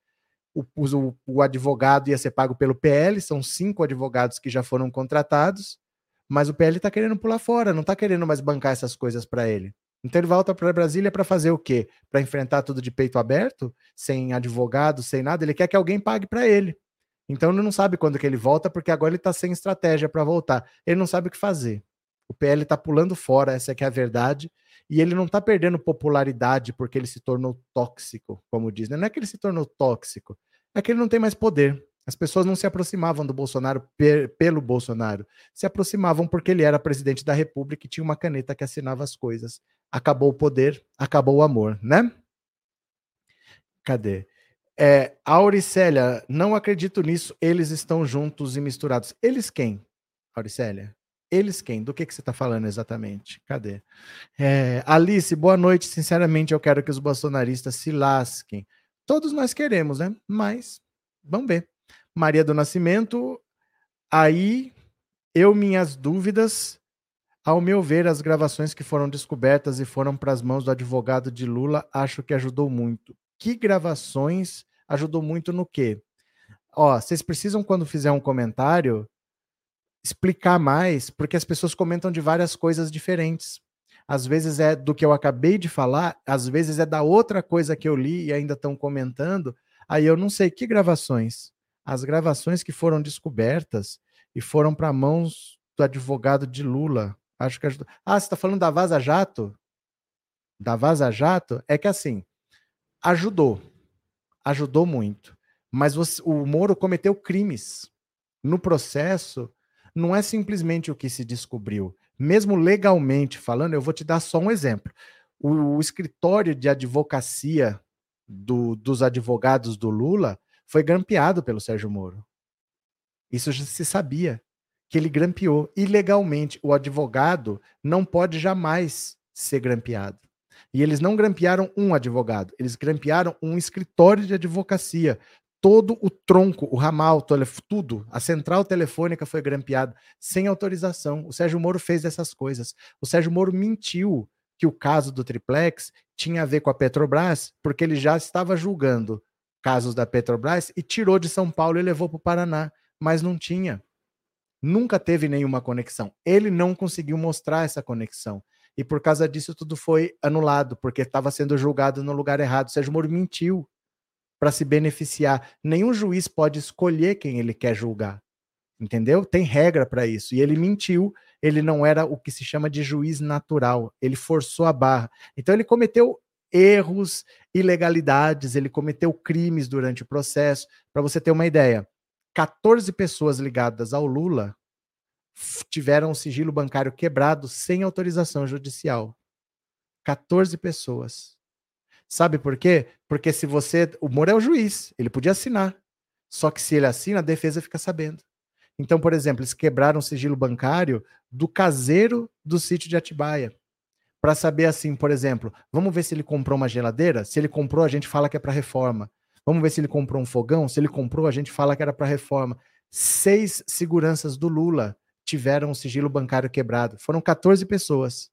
O, o, o advogado ia ser pago pelo PL, são cinco advogados que já foram contratados. Mas o PL está querendo pular fora, não está querendo mais bancar essas coisas para ele. Então ele volta para Brasília para fazer o quê? Para enfrentar tudo de peito aberto, sem advogado, sem nada. Ele quer que alguém pague para ele. Então ele não sabe quando que ele volta, porque agora ele está sem estratégia para voltar. Ele não sabe o que fazer. O PL está pulando fora, essa é que é a verdade. E ele não está perdendo popularidade porque ele se tornou tóxico, como diz. Não é que ele se tornou tóxico, é que ele não tem mais poder. As pessoas não se aproximavam do Bolsonaro pelo Bolsonaro, se aproximavam porque ele era presidente da República e tinha uma caneta que assinava as coisas. Acabou o poder, acabou o amor, né? Cadê? É, Auricélia, não acredito nisso, eles estão juntos e misturados. Eles quem, Auricélia? Eles quem? Do que, que você está falando exatamente? Cadê? É, Alice, boa noite. Sinceramente, eu quero que os bolsonaristas se lasquem. Todos nós queremos, né? Mas vamos ver. Maria do Nascimento, aí eu minhas dúvidas, ao meu ver, as gravações que foram descobertas e foram para as mãos do advogado de Lula, acho que ajudou muito. Que gravações ajudou muito no quê? Ó, vocês precisam quando fizer um comentário explicar mais, porque as pessoas comentam de várias coisas diferentes. Às vezes é do que eu acabei de falar, às vezes é da outra coisa que eu li e ainda estão comentando. Aí eu não sei que gravações as gravações que foram descobertas e foram para mãos do advogado de Lula. Acho que ajudou. Ah, você está falando da Vaza Jato? Da Vaza Jato? É que assim, ajudou. Ajudou muito. Mas você, o Moro cometeu crimes. No processo, não é simplesmente o que se descobriu. Mesmo legalmente falando, eu vou te dar só um exemplo. O, o escritório de advocacia do, dos advogados do Lula foi grampeado pelo Sérgio Moro. Isso já se sabia, que ele grampeou ilegalmente. O advogado não pode jamais ser grampeado. E eles não grampearam um advogado, eles grampearam um escritório de advocacia. Todo o tronco, o ramal, tudo, a central telefônica foi grampeada sem autorização. O Sérgio Moro fez essas coisas. O Sérgio Moro mentiu que o caso do triplex tinha a ver com a Petrobras, porque ele já estava julgando casos da Petrobras e tirou de São Paulo e levou para o Paraná, mas não tinha. Nunca teve nenhuma conexão. Ele não conseguiu mostrar essa conexão. E por causa disso tudo foi anulado, porque estava sendo julgado no lugar errado. O Sérgio Moro mentiu para se beneficiar. Nenhum juiz pode escolher quem ele quer julgar. Entendeu? Tem regra para isso. E ele mentiu, ele não era o que se chama de juiz natural. Ele forçou a barra. Então ele cometeu erros, ilegalidades, ele cometeu crimes durante o processo. Para você ter uma ideia, 14 pessoas ligadas ao Lula tiveram o sigilo bancário quebrado sem autorização judicial. 14 pessoas. Sabe por quê? Porque se você. O Moro é o juiz, ele podia assinar. Só que se ele assina, a defesa fica sabendo. Então, por exemplo, eles quebraram o sigilo bancário do caseiro do sítio de Atibaia para saber assim, por exemplo, vamos ver se ele comprou uma geladeira. Se ele comprou, a gente fala que é para reforma. Vamos ver se ele comprou um fogão. Se ele comprou, a gente fala que era para reforma. Seis seguranças do Lula tiveram o sigilo bancário quebrado. Foram 14 pessoas.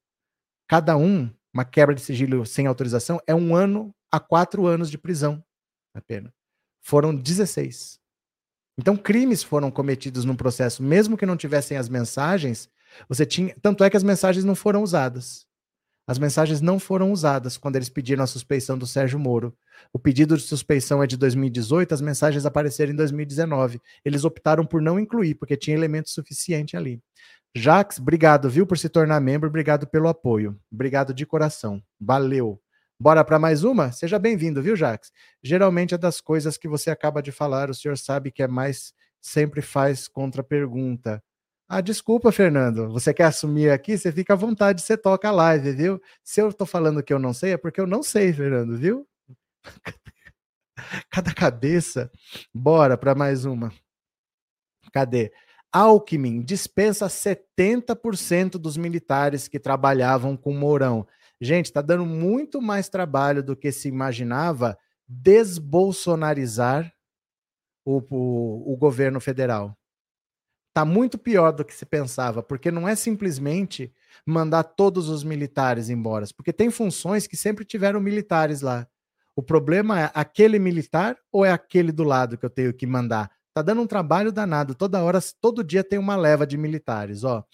Cada um, uma quebra de sigilo sem autorização, é um ano a quatro anos de prisão a pena. Foram 16. Então, crimes foram cometidos num processo, mesmo que não tivessem as mensagens, você tinha. Tanto é que as mensagens não foram usadas. As mensagens não foram usadas quando eles pediram a suspeição do Sérgio Moro. O pedido de suspeição é de 2018, as mensagens apareceram em 2019. Eles optaram por não incluir, porque tinha elemento suficiente ali. Jax, obrigado, viu, por se tornar membro, obrigado pelo apoio. Obrigado de coração. Valeu. Bora para mais uma? Seja bem-vindo, viu, Jax? Geralmente é das coisas que você acaba de falar, o senhor sabe que é mais sempre faz contra-pergunta. Ah, desculpa, Fernando. Você quer assumir aqui? Você fica à vontade, você toca a live, viu? Se eu tô falando que eu não sei, é porque eu não sei, Fernando, viu? Cada cabeça. Bora para mais uma. Cadê? Alckmin dispensa 70% dos militares que trabalhavam com Mourão. Gente, está dando muito mais trabalho do que se imaginava desbolsonarizar o, o, o governo federal. Está muito pior do que se pensava, porque não é simplesmente mandar todos os militares embora, porque tem funções que sempre tiveram militares lá. O problema é aquele militar ou é aquele do lado que eu tenho que mandar? Tá dando um trabalho danado. Toda hora, todo dia tem uma leva de militares, ó.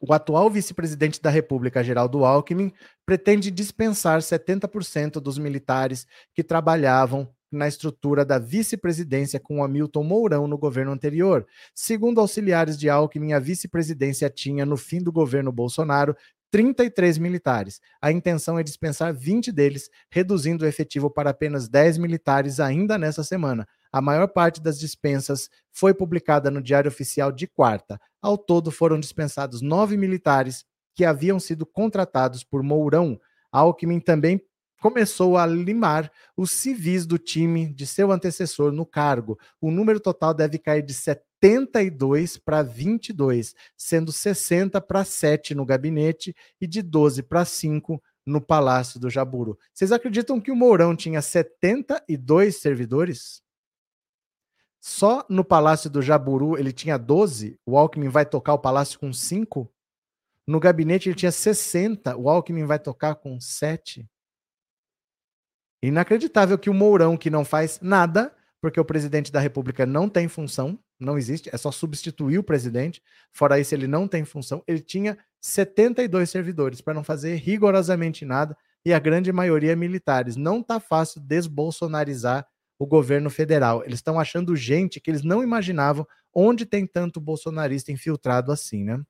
O atual vice-presidente da República, Geraldo Alckmin, pretende dispensar 70% dos militares que trabalhavam na estrutura da vice-presidência com Hamilton Mourão no governo anterior. Segundo auxiliares de Alckmin, a vice-presidência tinha, no fim do governo Bolsonaro, 33 militares. A intenção é dispensar 20 deles, reduzindo o efetivo para apenas 10 militares ainda nessa semana. A maior parte das dispensas foi publicada no Diário Oficial de quarta. Ao todo, foram dispensados nove militares que haviam sido contratados por Mourão. Alckmin também começou a limar os civis do time de seu antecessor no cargo. O número total deve cair de 72 para 22, sendo 60 para 7 no gabinete e de 12 para 5 no Palácio do Jaburu. Vocês acreditam que o Mourão tinha 72 servidores? Só no Palácio do Jaburu ele tinha 12, o Alckmin vai tocar o palácio com 5? No gabinete ele tinha 60, o Alckmin vai tocar com 7? Inacreditável que o Mourão, que não faz nada, porque o presidente da República não tem função, não existe, é só substituir o presidente. Fora isso, ele não tem função. Ele tinha 72 servidores para não fazer rigorosamente nada e a grande maioria militares. Não tá fácil desbolsonarizar o governo federal. Eles estão achando gente que eles não imaginavam onde tem tanto bolsonarista infiltrado assim, né?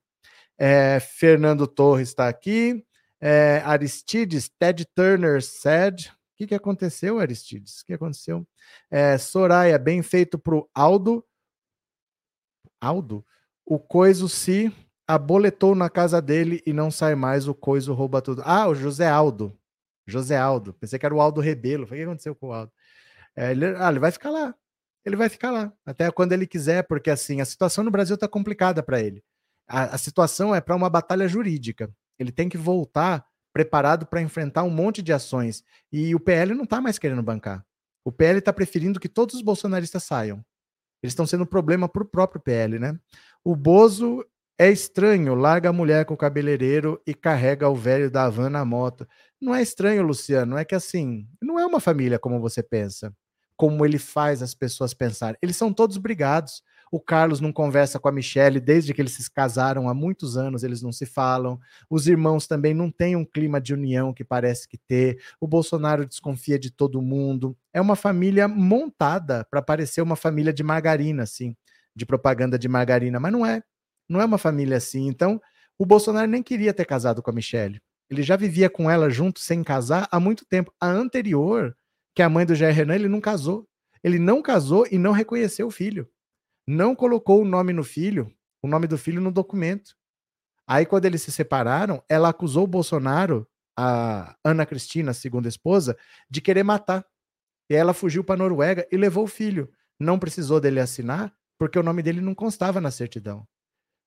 É, Fernando Torres está aqui. É, Aristides, Ted Turner said, que, que aconteceu, Aristides? O que aconteceu? É, Soraya, bem feito para o Aldo. Aldo? O Coiso se aboletou na casa dele e não sai mais, o Coiso rouba tudo. Ah, o José Aldo. José Aldo. Pensei que era o Aldo Rebelo. O que aconteceu com o Aldo? É, ele, ah, ele vai ficar lá. Ele vai ficar lá. Até quando ele quiser, porque assim, a situação no Brasil está complicada para ele. A, a situação é para uma batalha jurídica. Ele tem que voltar preparado para enfrentar um monte de ações. E o PL não está mais querendo bancar. O PL está preferindo que todos os bolsonaristas saiam. Eles estão sendo um problema para o próprio PL, né? O Bozo é estranho, larga a mulher com o cabeleireiro e carrega o velho da van na moto. Não é estranho, Luciano, é que assim, não é uma família como você pensa, como ele faz as pessoas pensarem. Eles são todos brigados. O Carlos não conversa com a Michelle desde que eles se casaram há muitos anos, eles não se falam. Os irmãos também não têm um clima de união que parece que ter. O Bolsonaro desconfia de todo mundo. É uma família montada para parecer uma família de margarina, assim, de propaganda de margarina, mas não é. Não é uma família assim. Então, o Bolsonaro nem queria ter casado com a Michelle. Ele já vivia com ela junto sem casar há muito tempo. A anterior, que a mãe do Jair Renan, ele não casou. Ele não casou e não reconheceu o filho não colocou o nome no filho, o nome do filho no documento. Aí, quando eles se separaram, ela acusou o Bolsonaro, a Ana Cristina, segunda esposa, de querer matar. E ela fugiu para a Noruega e levou o filho. Não precisou dele assinar, porque o nome dele não constava na certidão.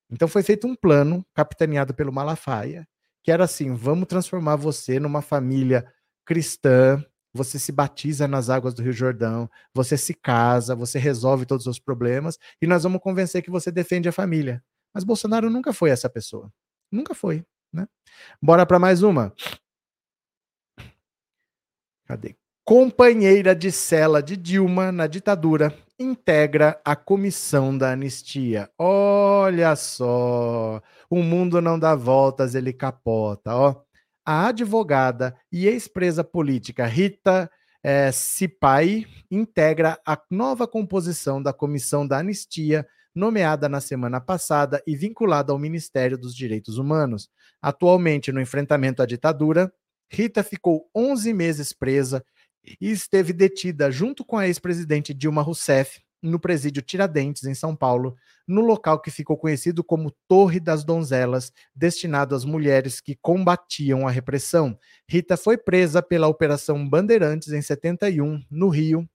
Então foi feito um plano, capitaneado pelo Malafaia, que era assim: vamos transformar você numa família cristã, você se batiza nas águas do Rio Jordão, você se casa, você resolve todos os problemas e nós vamos convencer que você defende a família. Mas Bolsonaro nunca foi essa pessoa. Nunca foi, né? Bora para mais uma. Cadê? Companheira de cela de Dilma na ditadura integra a comissão da anistia. Olha só, o mundo não dá voltas, ele capota, ó. A advogada e ex-presa política Rita é, Cipai integra a nova composição da comissão da anistia nomeada na semana passada e vinculada ao Ministério dos Direitos Humanos. Atualmente, no enfrentamento à ditadura, Rita ficou 11 meses presa e esteve detida junto com a ex-presidente Dilma Rousseff no presídio Tiradentes, em São Paulo, no local que ficou conhecido como Torre das Donzelas, destinado às mulheres que combatiam a repressão. Rita foi presa pela Operação Bandeirantes em 71, no Rio,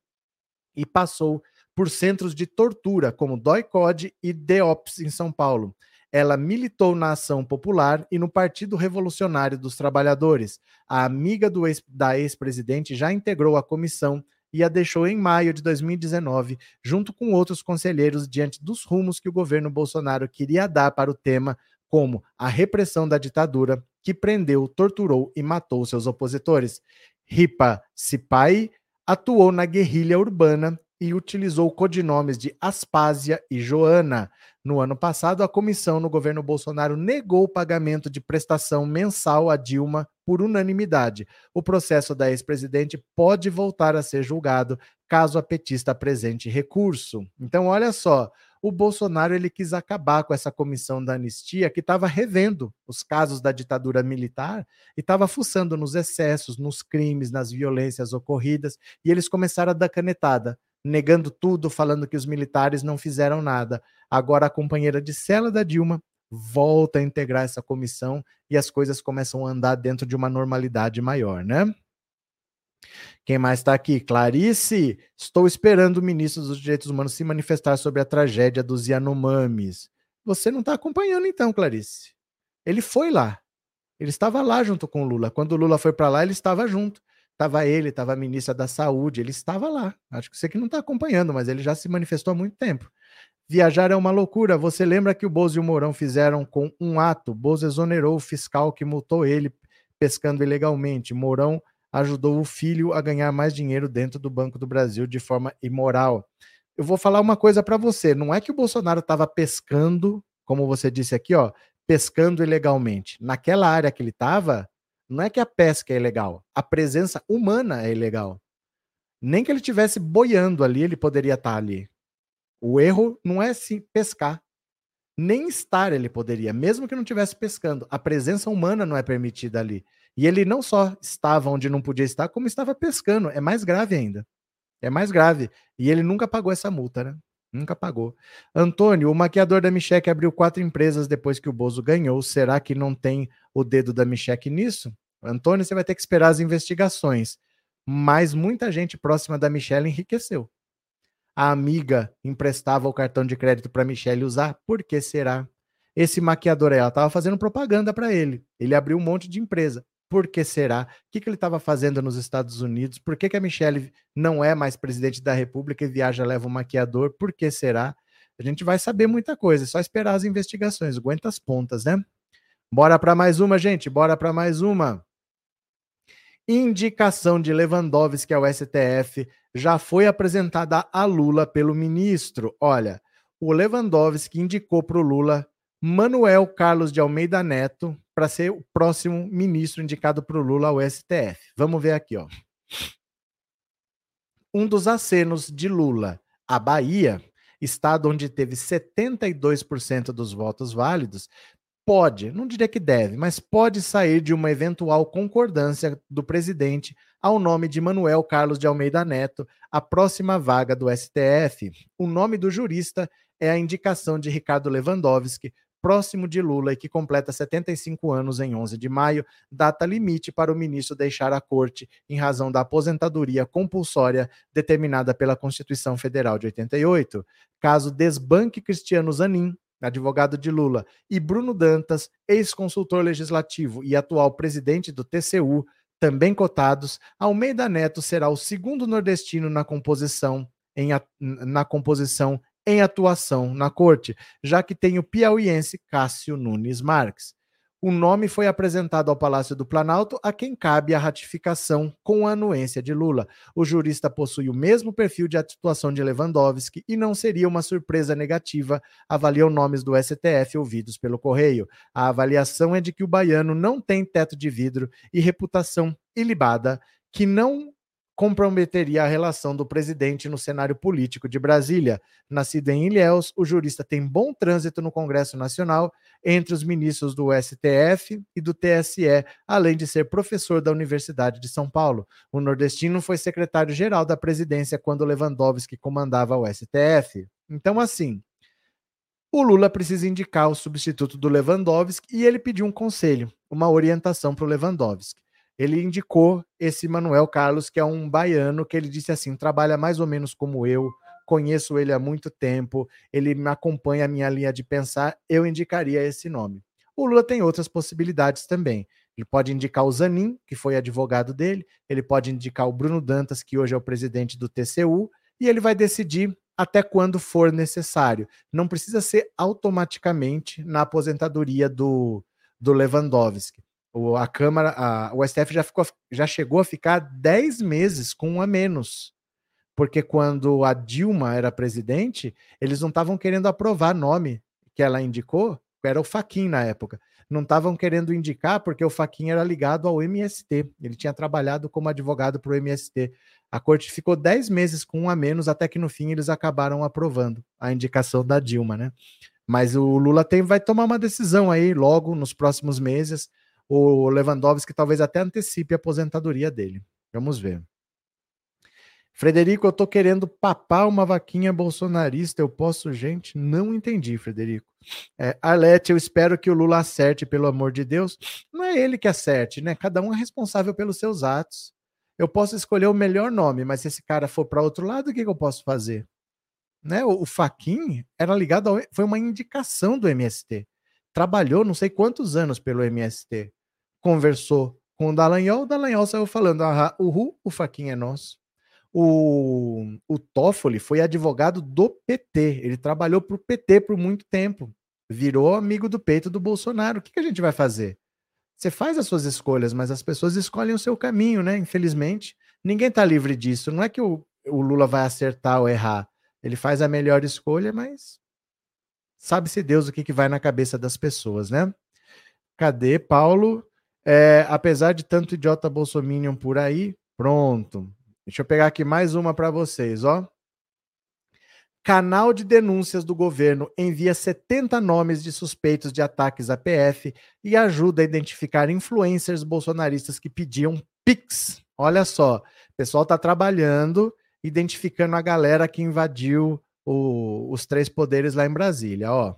e passou por centros de tortura, como DOI-CODE e DEOPS, em São Paulo. Ela militou na Ação Popular e no Partido Revolucionário dos Trabalhadores. A amiga ex, da ex-presidente já integrou a comissão e a deixou em maio de 2019, junto com outros conselheiros, diante dos rumos que o governo Bolsonaro queria dar para o tema, como a repressão da ditadura, que prendeu, torturou e matou seus opositores. Ripa Sipai atuou na guerrilha urbana e utilizou codinomes de Aspásia e Joana. No ano passado, a comissão no governo Bolsonaro negou o pagamento de prestação mensal a Dilma por unanimidade. O processo da ex-presidente pode voltar a ser julgado caso a petista apresente recurso. Então, olha só, o Bolsonaro ele quis acabar com essa comissão da anistia que estava revendo os casos da ditadura militar e estava fuçando nos excessos, nos crimes, nas violências ocorridas, e eles começaram a dar canetada negando tudo, falando que os militares não fizeram nada. Agora a companheira de cela da Dilma volta a integrar essa comissão e as coisas começam a andar dentro de uma normalidade maior, né? Quem mais está aqui? Clarice, estou esperando o ministro dos Direitos Humanos se manifestar sobre a tragédia dos Yanomamis. Você não está acompanhando então, Clarice. Ele foi lá. Ele estava lá junto com o Lula. Quando o Lula foi para lá, ele estava junto. Estava ele, estava a ministra da Saúde, ele estava lá. Acho que você que não está acompanhando, mas ele já se manifestou há muito tempo. Viajar é uma loucura. Você lembra que o Bozo e o Mourão fizeram com um ato? Bozo exonerou o fiscal que multou ele pescando ilegalmente. Mourão ajudou o filho a ganhar mais dinheiro dentro do Banco do Brasil de forma imoral. Eu vou falar uma coisa para você. Não é que o Bolsonaro estava pescando, como você disse aqui, ó, pescando ilegalmente. Naquela área que ele estava, não é que a pesca é ilegal, a presença humana é ilegal. Nem que ele tivesse boiando ali, ele poderia estar ali. O erro não é se pescar. Nem estar ele poderia, mesmo que não estivesse pescando. A presença humana não é permitida ali. E ele não só estava onde não podia estar, como estava pescando. É mais grave ainda. É mais grave. E ele nunca pagou essa multa, né? Nunca pagou. Antônio, o maquiador da Micheque abriu quatro empresas depois que o Bozo ganhou. Será que não tem o dedo da Micheque nisso? Antônio, você vai ter que esperar as investigações. Mas muita gente próxima da Michelle enriqueceu. A amiga emprestava o cartão de crédito para Michelle usar. Por que será? Esse maquiador ela estava fazendo propaganda para ele. Ele abriu um monte de empresa. Por que será? O que, que ele estava fazendo nos Estados Unidos? Por que, que a Michelle não é mais presidente da República e viaja, leva um maquiador? Por que será? A gente vai saber muita coisa, é só esperar as investigações. Aguenta as pontas, né? Bora para mais uma, gente. Bora para mais uma. Indicação de Lewandowski ao STF já foi apresentada a Lula pelo ministro. Olha, o Lewandowski indicou para o Lula Manuel Carlos de Almeida Neto para ser o próximo ministro indicado para o Lula ao STF. Vamos ver aqui, ó. Um dos acenos de Lula, a Bahia, estado onde teve 72% dos votos válidos, pode, não diria que deve, mas pode sair de uma eventual concordância do presidente ao nome de Manuel Carlos de Almeida Neto, a próxima vaga do STF. O nome do jurista é a indicação de Ricardo Lewandowski, próximo de Lula e que completa 75 anos em 11 de maio, data limite para o ministro deixar a corte em razão da aposentadoria compulsória determinada pela Constituição Federal de 88. Caso desbanque Cristiano Zanin, advogado de Lula, e Bruno Dantas, ex-consultor legislativo e atual presidente do TCU, também cotados, Almeida Neto será o segundo nordestino na composição em, na composição em atuação na corte, já que tem o piauiense Cássio Nunes Marques. o nome foi apresentado ao Palácio do Planalto, a quem cabe a ratificação com a anuência de Lula. O jurista possui o mesmo perfil de atuação de Lewandowski e não seria uma surpresa negativa, avaliam nomes do STF ouvidos pelo Correio. A avaliação é de que o baiano não tem teto de vidro e reputação ilibada, que não comprometeria a relação do presidente no cenário político de Brasília. Nascido em Ilhéus, o jurista tem bom trânsito no Congresso Nacional entre os ministros do STF e do TSE, além de ser professor da Universidade de São Paulo. O nordestino foi secretário-geral da presidência quando Lewandowski comandava o STF. Então, assim, o Lula precisa indicar o substituto do Lewandowski e ele pediu um conselho, uma orientação para o Lewandowski ele indicou esse Manuel Carlos, que é um baiano, que ele disse assim: trabalha mais ou menos como eu, conheço ele há muito tempo, ele me acompanha a minha linha de pensar, eu indicaria esse nome. O Lula tem outras possibilidades também. Ele pode indicar o Zanin, que foi advogado dele, ele pode indicar o Bruno Dantas, que hoje é o presidente do TCU, e ele vai decidir até quando for necessário. Não precisa ser automaticamente na aposentadoria do, do Lewandowski. O, a Câmara, a, o STF já, ficou, já chegou a ficar 10 meses com um a menos. Porque quando a Dilma era presidente, eles não estavam querendo aprovar nome que ela indicou, era o Faquin na época. Não estavam querendo indicar porque o Faquin era ligado ao MST. Ele tinha trabalhado como advogado para o MST. A corte ficou 10 meses com um a menos, até que no fim eles acabaram aprovando a indicação da Dilma, né? Mas o Lula tem, vai tomar uma decisão aí logo nos próximos meses o Lewandowski talvez até antecipe a aposentadoria dele. Vamos ver. Frederico, eu tô querendo papar uma vaquinha bolsonarista. Eu posso, gente? Não entendi, Frederico. É, Arlete, eu espero que o Lula acerte, pelo amor de Deus. Não é ele que acerte, né? Cada um é responsável pelos seus atos. Eu posso escolher o melhor nome, mas se esse cara for para outro lado, o que, que, eu posso fazer? Né? O, o Faquin era ligado ao, foi uma indicação do MST. Trabalhou não sei quantos anos pelo MST conversou com o Dallagnol, o Dallagnol saiu falando, ah, o o Faquinha é nosso. O, o Toffoli foi advogado do PT, ele trabalhou para o PT por muito tempo, virou amigo do peito do Bolsonaro. O que, que a gente vai fazer? Você faz as suas escolhas, mas as pessoas escolhem o seu caminho, né? Infelizmente, ninguém está livre disso. Não é que o, o Lula vai acertar ou errar. Ele faz a melhor escolha, mas sabe-se Deus o que, que vai na cabeça das pessoas, né? Cadê Paulo? É, apesar de tanto idiota bolsominion por aí, pronto. Deixa eu pegar aqui mais uma para vocês, ó. Canal de denúncias do governo envia 70 nomes de suspeitos de ataques à PF e ajuda a identificar influencers bolsonaristas que pediam Pix. Olha só, o pessoal está trabalhando, identificando a galera que invadiu o, os três poderes lá em Brasília. Ó.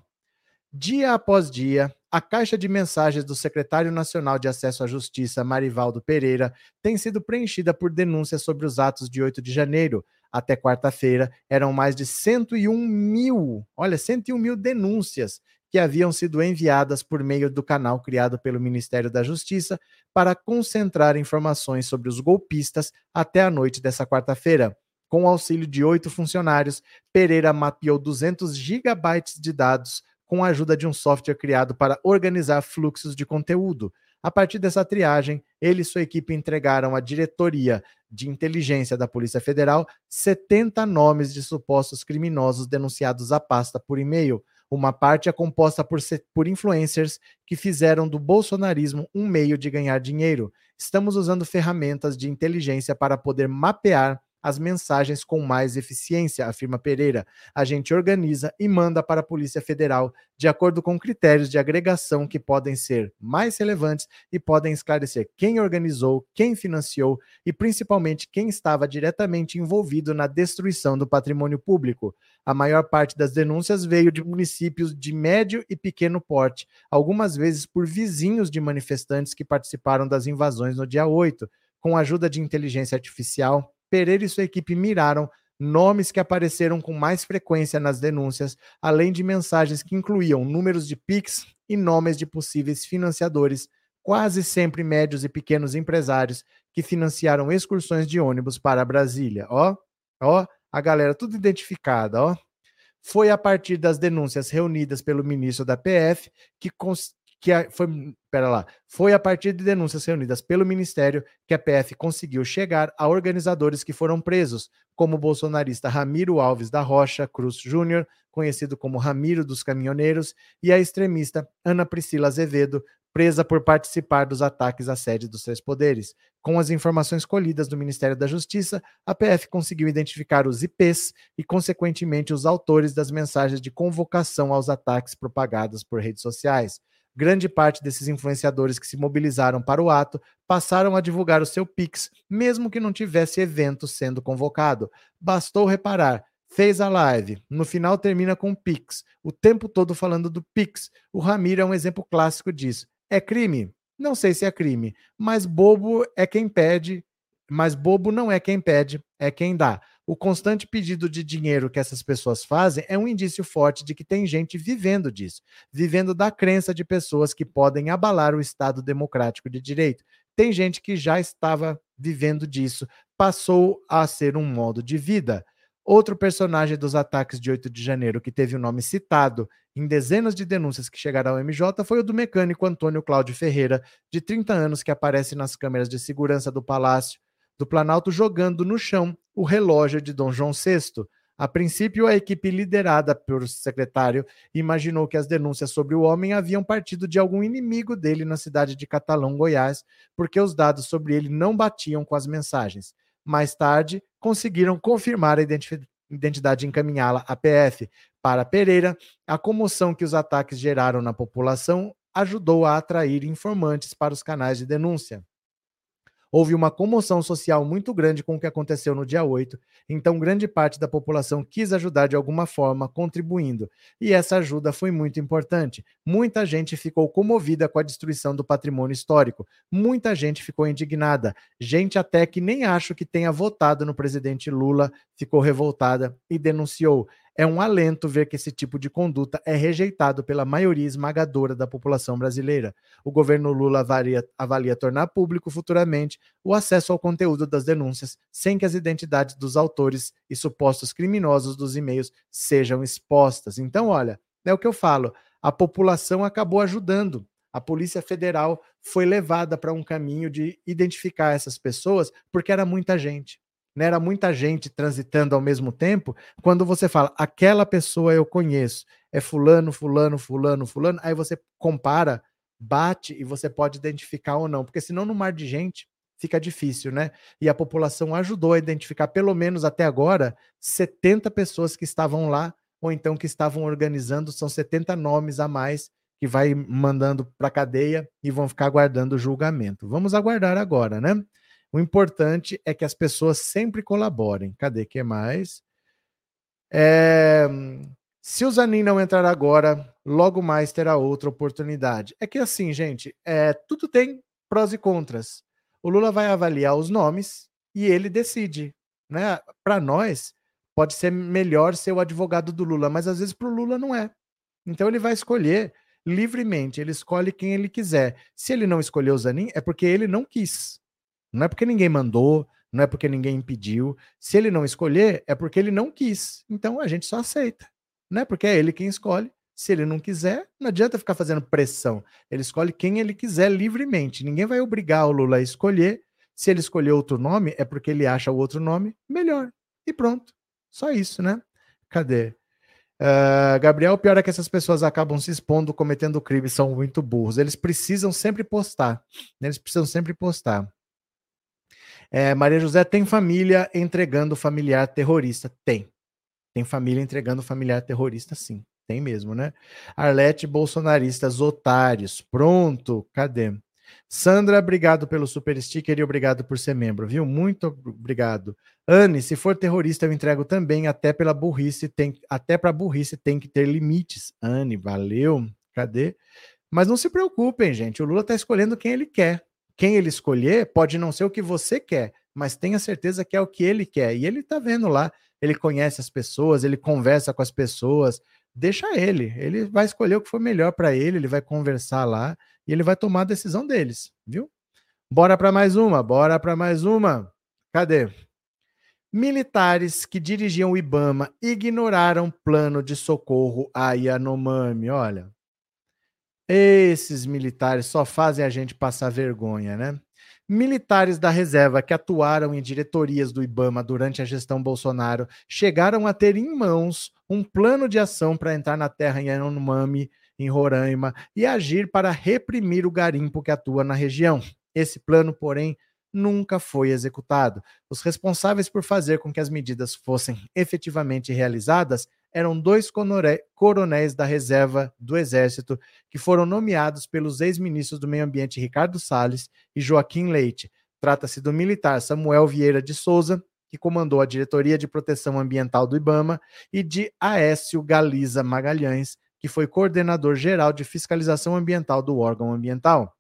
Dia após dia, a caixa de mensagens do secretário nacional de Acesso à Justiça, Marivaldo Pereira, tem sido preenchida por denúncias sobre os atos de 8 de janeiro. Até quarta-feira, eram mais de 101 mil, olha, 101 mil denúncias que haviam sido enviadas por meio do canal criado pelo Ministério da Justiça para concentrar informações sobre os golpistas até a noite dessa quarta-feira. Com o auxílio de oito funcionários, Pereira mapeou 200 gigabytes de dados com a ajuda de um software criado para organizar fluxos de conteúdo. A partir dessa triagem, ele e sua equipe entregaram à diretoria de inteligência da Polícia Federal 70 nomes de supostos criminosos denunciados à pasta por e-mail. Uma parte é composta por, por influencers que fizeram do bolsonarismo um meio de ganhar dinheiro. Estamos usando ferramentas de inteligência para poder mapear as mensagens com mais eficiência, afirma Pereira. A gente organiza e manda para a Polícia Federal de acordo com critérios de agregação que podem ser mais relevantes e podem esclarecer quem organizou, quem financiou e principalmente quem estava diretamente envolvido na destruição do patrimônio público. A maior parte das denúncias veio de municípios de médio e pequeno porte, algumas vezes por vizinhos de manifestantes que participaram das invasões no dia 8. Com a ajuda de inteligência artificial, Pereira e sua equipe miraram nomes que apareceram com mais frequência nas denúncias, além de mensagens que incluíam números de Pix e nomes de possíveis financiadores, quase sempre médios e pequenos empresários que financiaram excursões de ônibus para Brasília. Ó, ó, a galera tudo identificada, ó. Foi a partir das denúncias reunidas pelo ministro da PF que, que a, foi, pera lá, foi a partir de denúncias reunidas pelo Ministério que a PF conseguiu chegar a organizadores que foram presos, como o bolsonarista Ramiro Alves da Rocha Cruz Júnior, conhecido como Ramiro dos Caminhoneiros, e a extremista Ana Priscila Azevedo, presa por participar dos ataques à sede dos Três Poderes. Com as informações colhidas do Ministério da Justiça, a PF conseguiu identificar os IPs e, consequentemente, os autores das mensagens de convocação aos ataques propagados por redes sociais. Grande parte desses influenciadores que se mobilizaram para o ato passaram a divulgar o seu Pix, mesmo que não tivesse evento sendo convocado. Bastou reparar fez a live, no final termina com Pix, o tempo todo falando do Pix. O Ramiro é um exemplo clássico disso. É crime? Não sei se é crime, mas bobo é quem pede, mas bobo não é quem pede, é quem dá. O constante pedido de dinheiro que essas pessoas fazem é um indício forte de que tem gente vivendo disso, vivendo da crença de pessoas que podem abalar o Estado democrático de direito. Tem gente que já estava vivendo disso, passou a ser um modo de vida. Outro personagem dos ataques de 8 de janeiro que teve o nome citado em dezenas de denúncias que chegaram ao MJ foi o do mecânico Antônio Cláudio Ferreira, de 30 anos, que aparece nas câmeras de segurança do Palácio do Planalto jogando no chão o relógio de Dom João VI. A princípio, a equipe liderada pelo secretário imaginou que as denúncias sobre o homem haviam partido de algum inimigo dele na cidade de Catalão, Goiás, porque os dados sobre ele não batiam com as mensagens. Mais tarde, conseguiram confirmar a identidade e encaminhá-la à PF. Para Pereira, a comoção que os ataques geraram na população ajudou a atrair informantes para os canais de denúncia. Houve uma comoção social muito grande com o que aconteceu no dia 8, então grande parte da população quis ajudar de alguma forma, contribuindo. E essa ajuda foi muito importante. Muita gente ficou comovida com a destruição do patrimônio histórico. Muita gente ficou indignada. Gente até que nem acho que tenha votado no presidente Lula ficou revoltada e denunciou. É um alento ver que esse tipo de conduta é rejeitado pela maioria esmagadora da população brasileira. O governo Lula avalia, avalia tornar público futuramente o acesso ao conteúdo das denúncias, sem que as identidades dos autores e supostos criminosos dos e-mails sejam expostas. Então, olha, é o que eu falo: a população acabou ajudando. A Polícia Federal foi levada para um caminho de identificar essas pessoas, porque era muita gente né, era muita gente transitando ao mesmo tempo, quando você fala, aquela pessoa eu conheço, é fulano, fulano, fulano, fulano, aí você compara, bate e você pode identificar ou não, porque senão no mar de gente fica difícil, né? E a população ajudou a identificar, pelo menos até agora, 70 pessoas que estavam lá, ou então que estavam organizando, são 70 nomes a mais que vai mandando para cadeia e vão ficar aguardando o julgamento. Vamos aguardar agora, né? O importante é que as pessoas sempre colaborem. Cadê que mais? É, se o Zanin não entrar agora, logo mais terá outra oportunidade. É que assim, gente, é, tudo tem prós e contras. O Lula vai avaliar os nomes e ele decide. Né? Para nós, pode ser melhor ser o advogado do Lula, mas às vezes para o Lula não é. Então ele vai escolher livremente, ele escolhe quem ele quiser. Se ele não escolheu o Zanin, é porque ele não quis. Não é porque ninguém mandou, não é porque ninguém impediu. Se ele não escolher, é porque ele não quis. Então a gente só aceita. Não é porque é ele quem escolhe. Se ele não quiser, não adianta ficar fazendo pressão. Ele escolhe quem ele quiser livremente. Ninguém vai obrigar o Lula a escolher. Se ele escolher outro nome, é porque ele acha o outro nome melhor. E pronto. Só isso, né? Cadê? Uh, Gabriel, o pior é que essas pessoas acabam se expondo, cometendo crimes, são muito burros. Eles precisam sempre postar. Eles precisam sempre postar. É, Maria José tem família entregando familiar terrorista? Tem. Tem família entregando familiar terrorista, sim. Tem mesmo, né? Arlete, bolsonaristas, otários. Pronto, cadê? Sandra, obrigado pelo super sticker e obrigado por ser membro, viu? Muito obrigado. Anne, se for terrorista, eu entrego também, até pela burrice, tem, até para burrice tem que ter limites. Anne, valeu. Cadê? Mas não se preocupem, gente. O Lula está escolhendo quem ele quer quem ele escolher pode não ser o que você quer, mas tenha certeza que é o que ele quer. E ele tá vendo lá, ele conhece as pessoas, ele conversa com as pessoas. Deixa ele, ele vai escolher o que for melhor para ele, ele vai conversar lá e ele vai tomar a decisão deles, viu? Bora para mais uma, bora para mais uma. Cadê? Militares que dirigiam o IBAMA ignoraram plano de socorro a Yanomami. Olha, Esses militares só fazem a gente passar vergonha, né? Militares da reserva que atuaram em diretorias do Ibama durante a gestão Bolsonaro chegaram a ter em mãos um plano de ação para entrar na terra em Yanomami, em Roraima, e agir para reprimir o garimpo que atua na região. Esse plano, porém, nunca foi executado. Os responsáveis por fazer com que as medidas fossem efetivamente realizadas eram dois coronéis da reserva do Exército que foram nomeados pelos ex-ministros do Meio Ambiente Ricardo Salles e Joaquim Leite. Trata-se do militar Samuel Vieira de Souza, que comandou a Diretoria de Proteção Ambiental do IBAMA, e de Aécio Galiza Magalhães, que foi coordenador geral de fiscalização ambiental do órgão ambiental.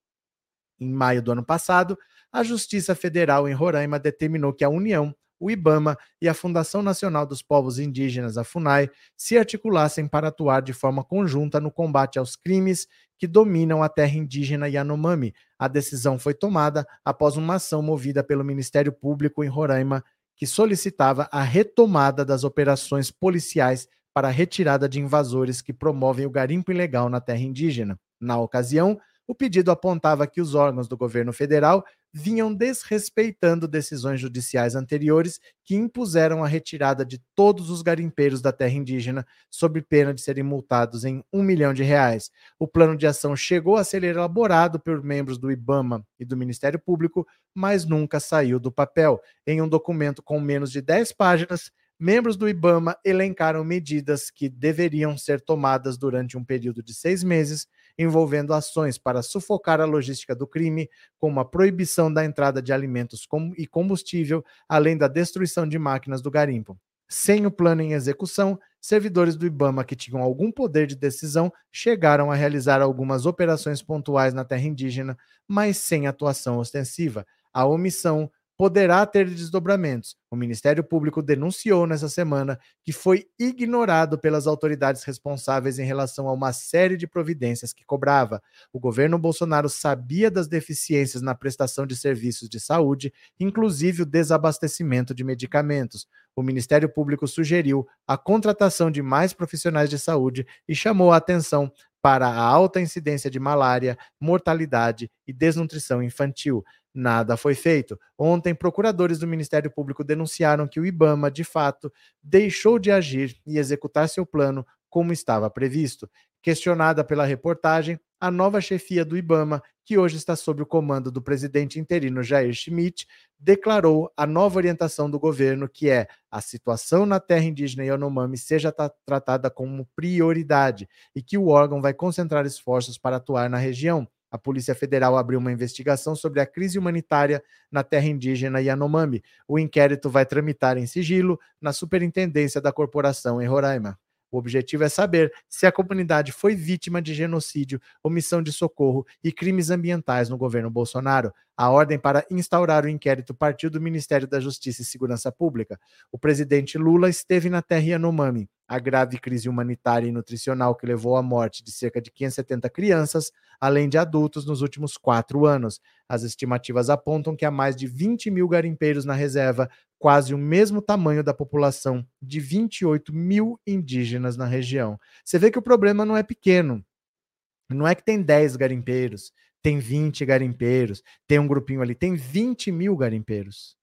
Em maio do ano passado, a Justiça Federal em Roraima determinou que a União o IBAMA e a Fundação Nacional dos Povos Indígenas, a FUNAI, se articulassem para atuar de forma conjunta no combate aos crimes que dominam a terra indígena Yanomami. A decisão foi tomada após uma ação movida pelo Ministério Público em Roraima, que solicitava a retomada das operações policiais para a retirada de invasores que promovem o garimpo ilegal na terra indígena. Na ocasião, o pedido apontava que os órgãos do governo federal vinham desrespeitando decisões judiciais anteriores que impuseram a retirada de todos os garimpeiros da terra indígena, sob pena de serem multados em um milhão de reais. O plano de ação chegou a ser elaborado por membros do IBAMA e do Ministério Público, mas nunca saiu do papel. Em um documento com menos de 10 páginas, membros do IBAMA elencaram medidas que deveriam ser tomadas durante um período de seis meses envolvendo ações para sufocar a logística do crime, como a proibição da entrada de alimentos e combustível, além da destruição de máquinas do garimpo. Sem o plano em execução, servidores do IBAMA que tinham algum poder de decisão chegaram a realizar algumas operações pontuais na terra indígena, mas sem atuação ostensiva. A omissão poderá ter desdobramentos. O Ministério Público denunciou nessa semana que foi ignorado pelas autoridades responsáveis em relação a uma série de providências que cobrava. O governo Bolsonaro sabia das deficiências na prestação de serviços de saúde, inclusive o desabastecimento de medicamentos. O Ministério Público sugeriu a contratação de mais profissionais de saúde e chamou a atenção para a alta incidência de malária, mortalidade e desnutrição infantil. Nada foi feito. Ontem, procuradores do Ministério Público denunciaram que o IBAMA, de fato, deixou de agir e executar seu plano como estava previsto. Questionada pela reportagem, a nova chefia do IBAMA, que hoje está sob o comando do presidente interino Jair Schmidt, declarou a nova orientação do governo, que é a situação na terra indígena Yanomami seja tratada como prioridade e que o órgão vai concentrar esforços para atuar na região. A Polícia Federal abriu uma investigação sobre a crise humanitária na terra indígena Yanomami. O inquérito vai tramitar em sigilo na Superintendência da Corporação em Roraima. O objetivo é saber se a comunidade foi vítima de genocídio, omissão de socorro e crimes ambientais no governo Bolsonaro. A ordem para instaurar o inquérito partiu do Ministério da Justiça e Segurança Pública. O presidente Lula esteve na terra Yanomami. A grave crise humanitária e nutricional que levou à morte de cerca de 570 crianças, além de adultos, nos últimos quatro anos. As estimativas apontam que há mais de 20 mil garimpeiros na reserva, quase o mesmo tamanho da população de 28 mil indígenas na região. Você vê que o problema não é pequeno. Não é que tem 10 garimpeiros, tem 20 garimpeiros, tem um grupinho ali, tem 20 mil garimpeiros.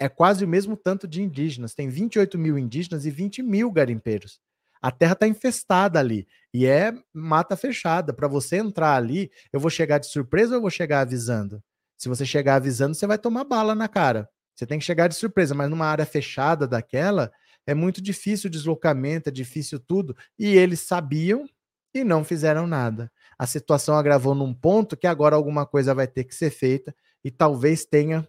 É quase o mesmo tanto de indígenas. Tem 28 mil indígenas e 20 mil garimpeiros. A terra está infestada ali e é mata fechada. Para você entrar ali, eu vou chegar de surpresa ou eu vou chegar avisando? Se você chegar avisando, você vai tomar bala na cara. Você tem que chegar de surpresa, mas numa área fechada daquela, é muito difícil o deslocamento, é difícil tudo. E eles sabiam e não fizeram nada. A situação agravou num ponto que agora alguma coisa vai ter que ser feita e talvez tenha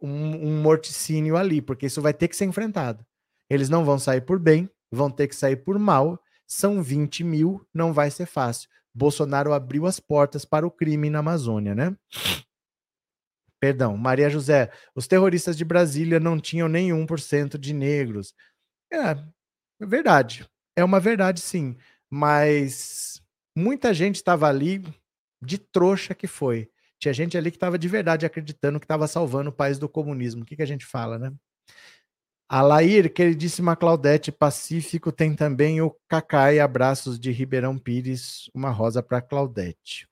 um, um morticínio ali, porque isso vai ter que ser enfrentado. Eles não vão sair por bem, vão ter que sair por mal. São 20 mil, não vai ser fácil. Bolsonaro abriu as portas para o crime na Amazônia, né? Perdão, Maria José, os terroristas de Brasília não tinham nenhum por cento de negros. É, é verdade. É uma verdade, sim. Mas muita gente estava ali de trouxa que foi. Tinha gente ali que estava de verdade acreditando que estava salvando o país do comunismo. O que, que a gente fala, né? A Lair, queridíssima Claudete Pacífico, tem também o Cacai, abraços de Ribeirão Pires, uma rosa para Claudete.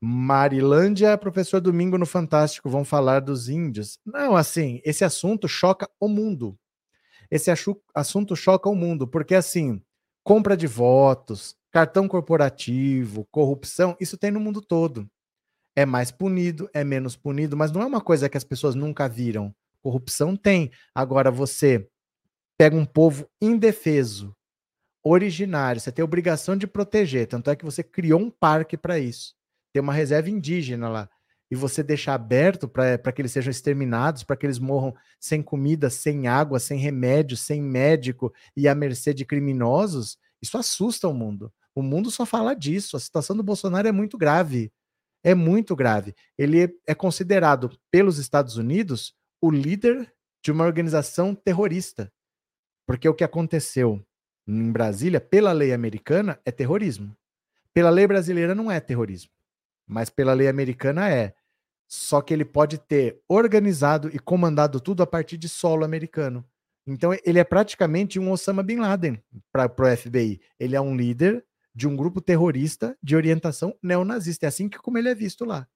Marilândia, professor Domingo no Fantástico, vão falar dos índios. Não, assim, esse assunto choca o mundo. Esse assunto choca o mundo, porque assim, compra de votos, cartão corporativo, corrupção, isso tem no mundo todo. É mais punido, é menos punido, mas não é uma coisa que as pessoas nunca viram. Corrupção tem. Agora você pega um povo indefeso, originário, você tem obrigação de proteger, tanto é que você criou um parque para isso. Tem uma reserva indígena lá. E você deixar aberto para que eles sejam exterminados, para que eles morram sem comida, sem água, sem remédio, sem médico e à mercê de criminosos, isso assusta o mundo. O mundo só fala disso. A situação do Bolsonaro é muito grave. É muito grave. Ele é considerado pelos Estados Unidos o líder de uma organização terrorista. Porque o que aconteceu em Brasília, pela lei americana, é terrorismo. Pela lei brasileira, não é terrorismo. Mas pela lei americana, é. Só que ele pode ter organizado e comandado tudo a partir de solo americano. Então, ele é praticamente um Osama Bin Laden para o FBI. Ele é um líder de um grupo terrorista de orientação neonazista. É assim que como ele é visto lá.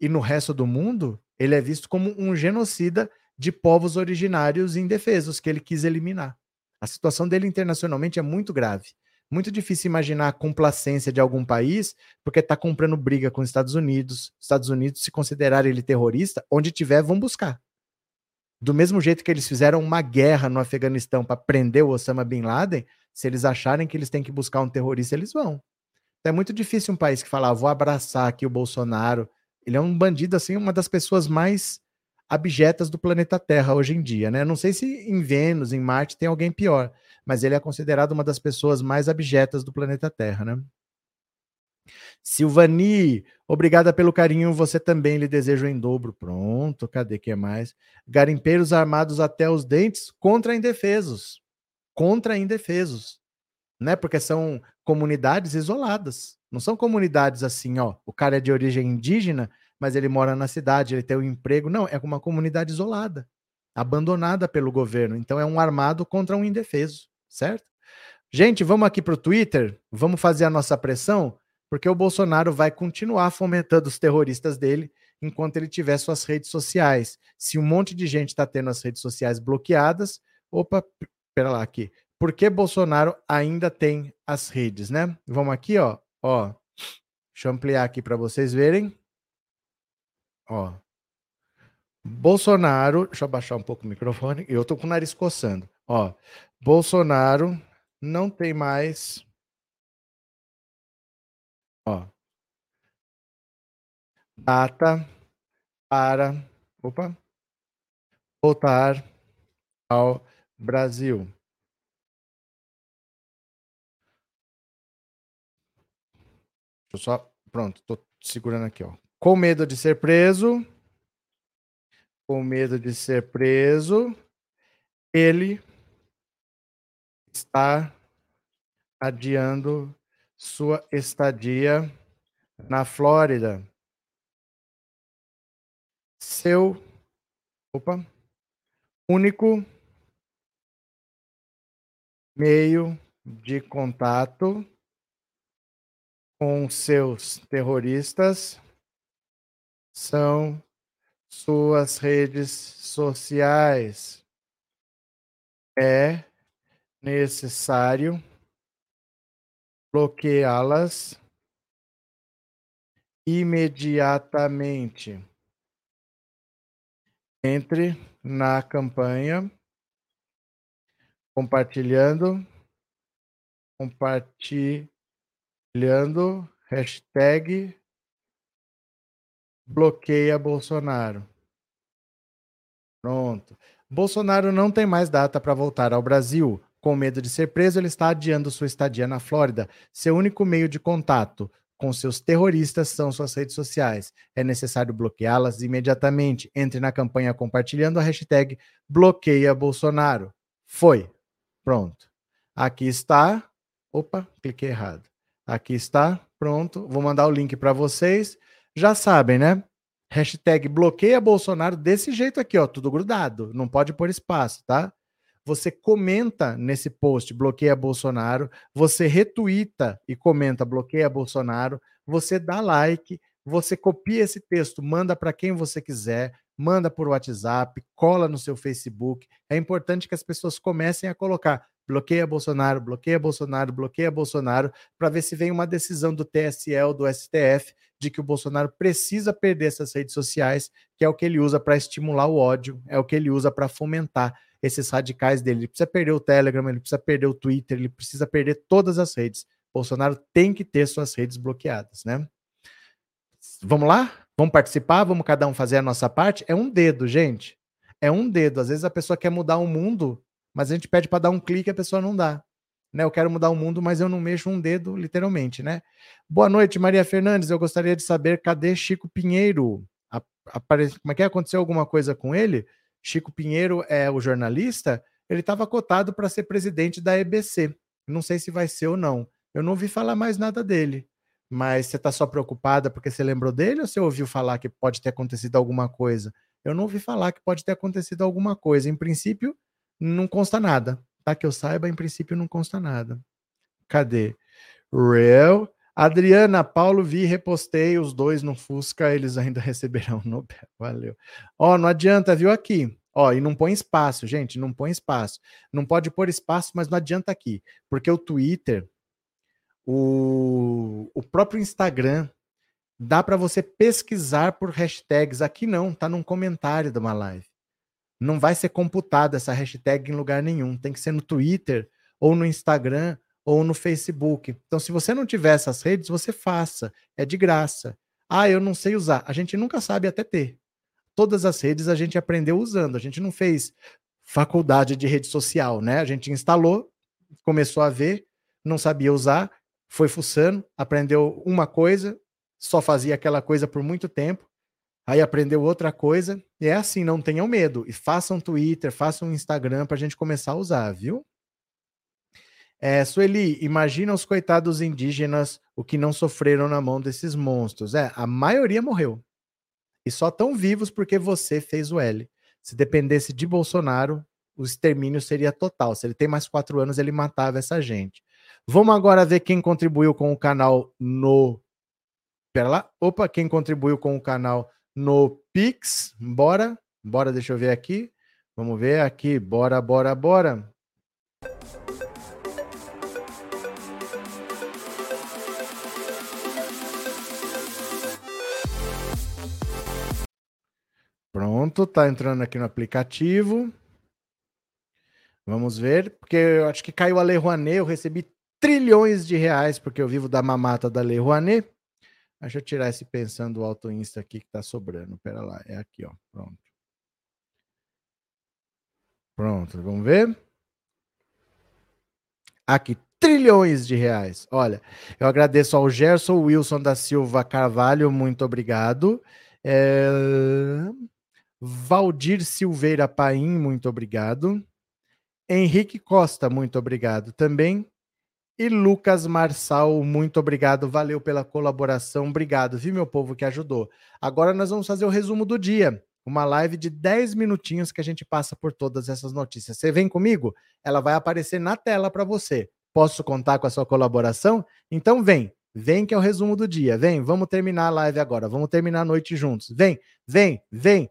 E no resto do mundo, ele é visto como um genocida de povos originários indefesos que ele quis eliminar. A situação dele internacionalmente é muito grave. Muito difícil imaginar a complacência de algum país porque está comprando briga com os Estados Unidos. Estados Unidos, se considerar ele terrorista, onde tiver, vão buscar. Do mesmo jeito que eles fizeram uma guerra no Afeganistão para prender o Osama Bin Laden, se eles acharem que eles têm que buscar um terrorista, eles vão. Então é muito difícil um país que fala, ah, vou abraçar aqui o Bolsonaro. Ele é um bandido, assim, uma das pessoas mais abjetas do planeta Terra hoje em dia, né? Não sei se em Vênus, em Marte, tem alguém pior, mas ele é considerado uma das pessoas mais abjetas do planeta Terra, né? Silvani, obrigada pelo carinho, você também lhe desejo em dobro. Pronto, cadê que é mais? Garimpeiros armados até os dentes contra indefesos contra indefesos, né? Porque são comunidades isoladas. Não são comunidades assim, ó, o cara é de origem indígena, mas ele mora na cidade, ele tem um emprego. Não, é uma comunidade isolada, abandonada pelo governo. Então é um armado contra um indefeso, certo? Gente, vamos aqui para o Twitter, vamos fazer a nossa pressão, porque o Bolsonaro vai continuar fomentando os terroristas dele enquanto ele tiver suas redes sociais. Se um monte de gente está tendo as redes sociais bloqueadas, opa, Espera lá aqui. Por que Bolsonaro ainda tem as redes, né? Vamos aqui, ó. Ó. Deixa eu ampliar aqui para vocês verem. Ó. Bolsonaro, deixa eu abaixar um pouco o microfone. Eu tô com o nariz coçando. Ó. Bolsonaro não tem mais ó. Data para, opa, voltar ao Brasil só. Pronto, tô segurando aqui, ó. Com medo de ser preso. Com medo de ser preso. Ele está adiando sua estadia na Flórida. Seu. Opa. Único meio de contato com seus terroristas são suas redes sociais. É necessário bloqueá-las imediatamente. Entre na campanha compartilhando, compartilhando, hashtag bloqueia Bolsonaro. Pronto. Bolsonaro não tem mais data para voltar ao Brasil. Com medo de ser preso, ele está adiando sua estadia na Flórida. Seu único meio de contato com seus terroristas são suas redes sociais. É necessário bloqueá-las imediatamente. Entre na campanha compartilhando a hashtag bloqueia Bolsonaro. Foi. Pronto. Aqui está. Opa, cliquei errado. Aqui está. Pronto. Vou mandar o link para vocês. Já sabem, né? Hashtag bloqueia Bolsonaro desse jeito aqui, ó. Tudo grudado. Não pode pôr espaço, tá? Você comenta nesse post, bloqueia Bolsonaro, você retuita e comenta, bloqueia Bolsonaro, você dá like, você copia esse texto, manda para quem você quiser, manda por WhatsApp, cola no seu Facebook. É importante que as pessoas comecem a colocar bloqueia Bolsonaro, bloqueia Bolsonaro, bloqueia Bolsonaro, para ver se vem uma decisão do TSE ou do STF de que o Bolsonaro precisa perder essas redes sociais, que é o que ele usa para estimular o ódio, é o que ele usa para fomentar esses radicais dele. Ele precisa perder o Telegram, ele precisa perder o Twitter, ele precisa perder todas as redes. Bolsonaro tem que ter suas redes bloqueadas, né? Vamos lá? Vamos participar? Vamos cada um fazer a nossa parte? É um dedo, gente. É um dedo. Às vezes a pessoa quer mudar o mundo, mas a gente pede para dar um clique e a pessoa não dá. Né? Eu quero mudar o mundo, mas eu não mexo um dedo, literalmente, né? Boa noite, Maria Fernandes. Eu gostaria de saber cadê Chico Pinheiro? Apare... Como é que aconteceu alguma coisa com ele? Chico Pinheiro é o jornalista. Ele estava cotado para ser presidente da EBC. Não sei se vai ser ou não. Eu não ouvi falar mais nada dele. Mas você está só preocupada porque você lembrou dele ou você ouviu falar que pode ter acontecido alguma coisa? Eu não ouvi falar que pode ter acontecido alguma coisa. Em princípio, não consta nada. Tá? Que eu saiba, em princípio, não consta nada. Cadê? Real. Adriana, Paulo, vi, repostei os dois no Fusca, eles ainda receberão Nobel. Valeu. Ó, não adianta, viu aqui. Ó, e não põe espaço, gente, não põe espaço. Não pode pôr espaço, mas não adianta aqui, porque o Twitter, o, o próprio Instagram, dá para você pesquisar por hashtags. Aqui não, tá num comentário de uma live. Não vai ser computada essa hashtag em lugar nenhum. Tem que ser no Twitter ou no Instagram ou no Facebook. Então, se você não tiver essas redes, você faça. É de graça. Ah, eu não sei usar. A gente nunca sabe até ter. Todas as redes a gente aprendeu usando. A gente não fez faculdade de rede social, né? A gente instalou, começou a ver, não sabia usar, foi fuçando, aprendeu uma coisa, só fazia aquela coisa por muito tempo, aí aprendeu outra coisa, e é assim, não tenham medo. E façam Twitter, façam Instagram para a gente começar a usar, viu? É, Sueli, imagina os coitados indígenas, o que não sofreram na mão desses monstros. É, a maioria morreu. E só estão vivos porque você fez o L. Se dependesse de Bolsonaro, o extermínio seria total. Se ele tem mais quatro anos, ele matava essa gente. Vamos agora ver quem contribuiu com o canal no. Pera lá. Opa, quem contribuiu com o canal no Pix. Bora. Bora, deixa eu ver aqui. Vamos ver aqui. Bora, bora, bora. Pronto, tá entrando aqui no aplicativo. Vamos ver, porque eu acho que caiu a Lei Rouanet, eu recebi trilhões de reais porque eu vivo da mamata da Lei Rouanet. Deixa eu tirar esse pensando alto Insta aqui que tá sobrando. Pera lá, é aqui, ó. Pronto. Pronto, vamos ver. Aqui, trilhões de reais. Olha, eu agradeço ao Gerson Wilson da Silva Carvalho, muito obrigado. É... Valdir Silveira Paim, muito obrigado. Henrique Costa, muito obrigado também. E Lucas Marçal, muito obrigado, valeu pela colaboração, obrigado, viu, meu povo que ajudou. Agora nós vamos fazer o resumo do dia, uma live de 10 minutinhos que a gente passa por todas essas notícias. Você vem comigo? Ela vai aparecer na tela para você. Posso contar com a sua colaboração? Então vem, vem que é o resumo do dia. Vem, vamos terminar a live agora, vamos terminar a noite juntos. Vem, vem, vem.